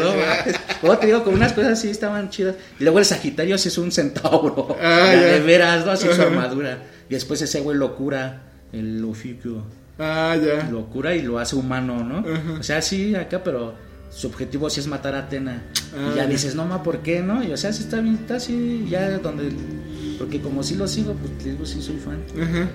Speaker 2: no. Luego te digo, con unas cosas así estaban chidas. Y luego el Sagitario sí es un centauro.
Speaker 1: Ah,
Speaker 2: Ya de veras, ¿no? Así su armadura. Y después ese güey lo cura, el oficio.
Speaker 1: Ah, ya.
Speaker 2: Lo cura y lo hace humano, ¿no?
Speaker 1: Ajá.
Speaker 2: O sea, sí, acá, pero su objetivo sí es matar a Atena.
Speaker 1: Ah,
Speaker 2: y ya
Speaker 1: ya.
Speaker 2: dices, no, ma, ¿por qué, no? Y o sea, sí está bien, está así, ya donde... Porque como sí lo sigo, pues digo, sí soy fan.
Speaker 1: Ajá.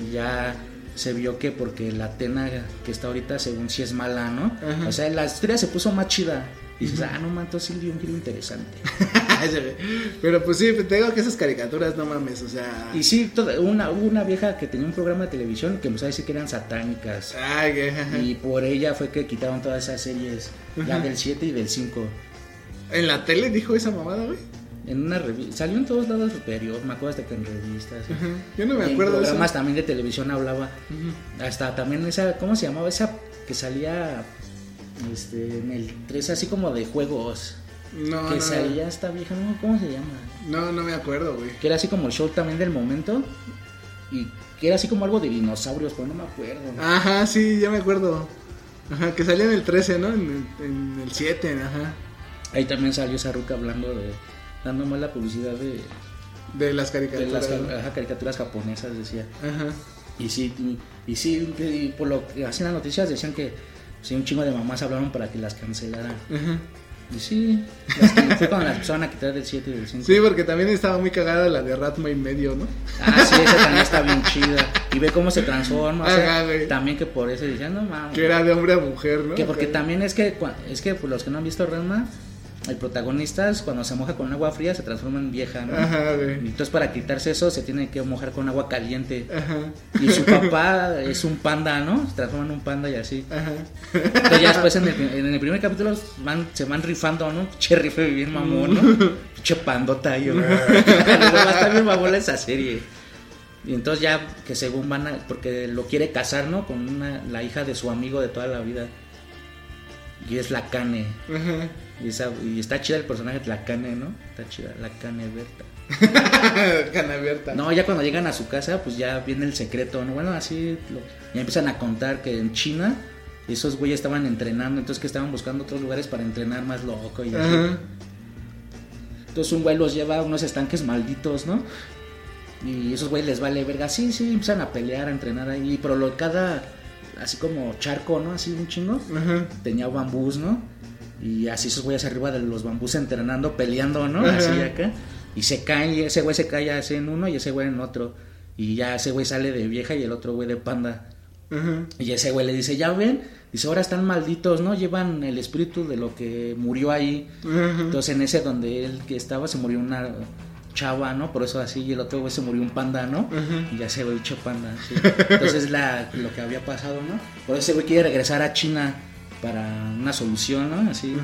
Speaker 2: Y ya se vio que porque la Atena que está ahorita, según sí es mala, ¿no?
Speaker 1: Ajá.
Speaker 2: O sea, la historia se puso más chida. Y dices, ah, no, entonces sí un giro interesante.
Speaker 1: Pero pues sí, te digo que esas caricaturas no mames, o sea.
Speaker 2: Y sí, toda- una, hubo una vieja que tenía un programa de televisión que empezó a decir que eran satánicas.
Speaker 1: Ay, que-.
Speaker 2: Y por ella fue que quitaron todas esas series, la del 7 y del 5.
Speaker 1: ¿En la tele dijo esa mamada, güey?
Speaker 2: En una revista, salió en todos lados del periódico, me acuerdo hasta que en revistas. y-
Speaker 1: Ajá. Yo no me
Speaker 2: en
Speaker 1: acuerdo de eso.
Speaker 2: programas también de televisión hablaba. Hasta también esa, ¿cómo se llamaba? Esa que salía este, en el 3 así como de juegos.
Speaker 1: No,
Speaker 2: que
Speaker 1: no,
Speaker 2: salía esta vieja, ¿no? ¿cómo se llama?
Speaker 1: no, no me acuerdo, güey.
Speaker 2: Que era así como el show también del momento. Y que era así como algo de dinosaurios, pero no me acuerdo.
Speaker 1: Ajá, sí, ya me acuerdo. Ajá, que salía en el 13, ¿no? En el, en el 7, ajá.
Speaker 2: Ahí también salió esa ruca hablando de. Dando más la publicidad de,
Speaker 1: De las
Speaker 2: de
Speaker 1: caricaturas.
Speaker 2: las
Speaker 1: ¿no?
Speaker 2: ajá, caricaturas japonesas, decía.
Speaker 1: Ajá.
Speaker 2: Y sí, y, y sí, y por lo que hacían las noticias decían que sí, un chingo de mamás hablaron para que las cancelaran.
Speaker 1: Ajá.
Speaker 2: Y sí, las que- fue cuando las empezaron a quitar del 7 y del 5.
Speaker 1: Sí, porque también estaba muy cagada la de Ratma y medio, ¿no?
Speaker 2: Ah, sí, esa también está bien chida. Y ve cómo se transforma. o sea,
Speaker 1: Ajá, güey.
Speaker 2: también que por eso decían, no mames.
Speaker 1: Que era de hombre a mujer, ¿no?
Speaker 2: Que porque también es que, es que pues, los que no han visto Ranma, el protagonista cuando se moja con agua fría se transforma en vieja, ¿no?
Speaker 1: Ajá, güey.
Speaker 2: entonces para quitarse eso se tiene que mojar con agua caliente.
Speaker 1: Ajá.
Speaker 2: Y su papá es un panda, ¿no? Se transforma en un panda y así.
Speaker 1: Ajá.
Speaker 2: Entonces ya después en el, en el primer capítulo van, se van rifando, ¿no? Che rifle bien mamón, ¿no? Pinche pandota a estar bien mamón esa serie. Y entonces ya que según van a, porque lo quiere casar, ¿no? Con una, la hija de su amigo de toda la vida. Y es la Cane.
Speaker 1: Ajá.
Speaker 2: Y, esa, y está chida el personaje de la Cane, ¿no? Está chida, la Cane Berta.
Speaker 1: Cana abierta.
Speaker 2: No, ya cuando llegan a su casa, pues ya viene el secreto, ¿no? Bueno, así lo- ya empiezan a contar que en China esos güeyes estaban entrenando, entonces que estaban buscando otros lugares para entrenar más loco y así. Entonces un güey los lleva a unos estanques malditos, ¿no? Y esos güeyes les vale verga, sí, sí, empiezan a pelear, a entrenar ahí, pero lo, cada, así como charco, ¿no? Así un chingo, tenía bambús, ¿no? Y así esos güeyes arriba de los bambús entrenando, peleando, ¿no? Así acá. Y se cae, y ese güey se cae así en uno y ese güey en otro. Y ya ese güey sale de vieja y el otro güey de panda. Y ese güey le dice, ya ven, dice, ahora están malditos, ¿no? Llevan el espíritu de lo que murió ahí. Entonces en ese donde él que estaba se murió una chava, ¿no? Por eso así, y el otro güey se murió un panda, ¿no? Y ya ese güey echó panda, sí. Entonces es la, lo que había pasado, ¿no? Por eso ese güey quiere regresar a China para una solución, ¿no? Así.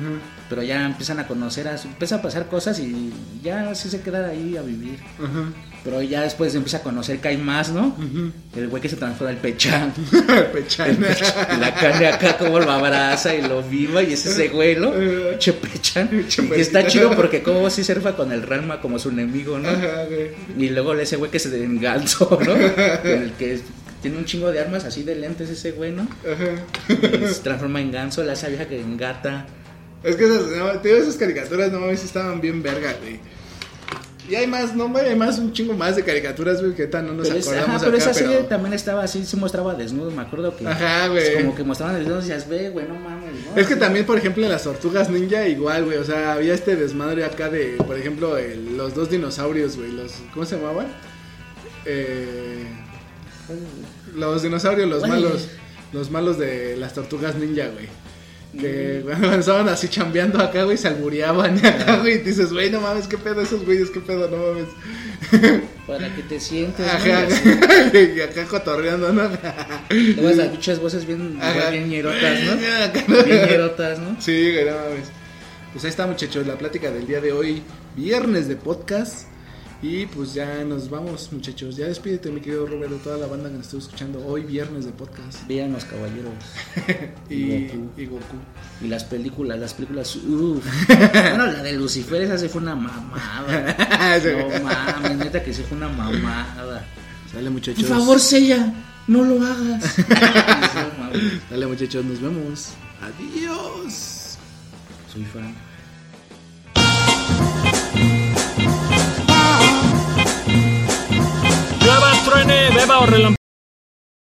Speaker 2: Pero ya empiezan a conocer, a, empieza a pasar cosas y ya así se queda ahí a vivir.
Speaker 1: Ajá.
Speaker 2: Pero ya después empieza a conocer que hay más, ¿no? El güey que se transforma el pechán.
Speaker 1: Pechán.
Speaker 2: Y la carne acá como lo abraza y lo viva y es ese güey, ¿no? Che Y está chido porque como si surfa con el Ranma como su enemigo, ¿no? Y luego ese güey que se enganzó, ¿no? El que tiene un chingo de armas así de lentes ese güey, ¿no?
Speaker 1: Ajá.
Speaker 2: Y se transforma en ganso, la esa vieja que engata.
Speaker 1: Es que esas, no, te digo, esas caricaturas, no mames, estaban bien verga, güey. Y hay más, no, güey, hay más, un chingo más de caricaturas, güey, que tan no nos
Speaker 2: Pero, es-
Speaker 1: acordamos
Speaker 2: ajá, pero
Speaker 1: acá,
Speaker 2: esa serie
Speaker 1: pero...
Speaker 2: también estaba así, se mostraba desnudo, me acuerdo que...
Speaker 1: Ajá, güey.
Speaker 2: Como que mostraban desnudos y decías, ve, güey, no mames, ¿no?
Speaker 1: Es que también, por ejemplo, en las tortugas ninja, igual, güey, o sea, había este desmadre acá de, por ejemplo, el- los dos dinosaurios, güey, los, ¿cómo se llamaban? Eh, los dinosaurios, los malos, los malos de las tortugas ninja, güey. Que cuando estaban así chambeando acá, güey, se albureaban acá, güey, y dices, güey, no mames, qué pedo esos güeyes, qué pedo, no mames.
Speaker 2: Para que te sientes.
Speaker 1: Ajá,
Speaker 2: Y
Speaker 1: acá cotorreando, ¿no?
Speaker 2: Luego esas pinches voces bien,
Speaker 1: Ajá.
Speaker 2: bien ñerotas, ¿no? Bien ñerotas, ¿no?
Speaker 1: Sí, güey, no mames. Pues ahí está, muchachos, la plática del día de hoy, viernes de podcast. Y pues ya nos vamos, muchachos. Ya despídete, mi querido Roberto, toda la banda que nos estuvo escuchando hoy viernes de podcast.
Speaker 2: Vean los caballeros.
Speaker 1: Y,
Speaker 2: Goku.
Speaker 1: y Goku.
Speaker 2: Y las películas, las películas. Bueno, la de Lucifer, esa sí fue una mamada. No mames, neta que sí fue una mamada.
Speaker 1: Dale, muchachos.
Speaker 2: Por favor, Sella, no lo hagas.
Speaker 1: Dale, muchachos, nos vemos. Adiós.
Speaker 2: Soy fan.
Speaker 3: Truene, beba o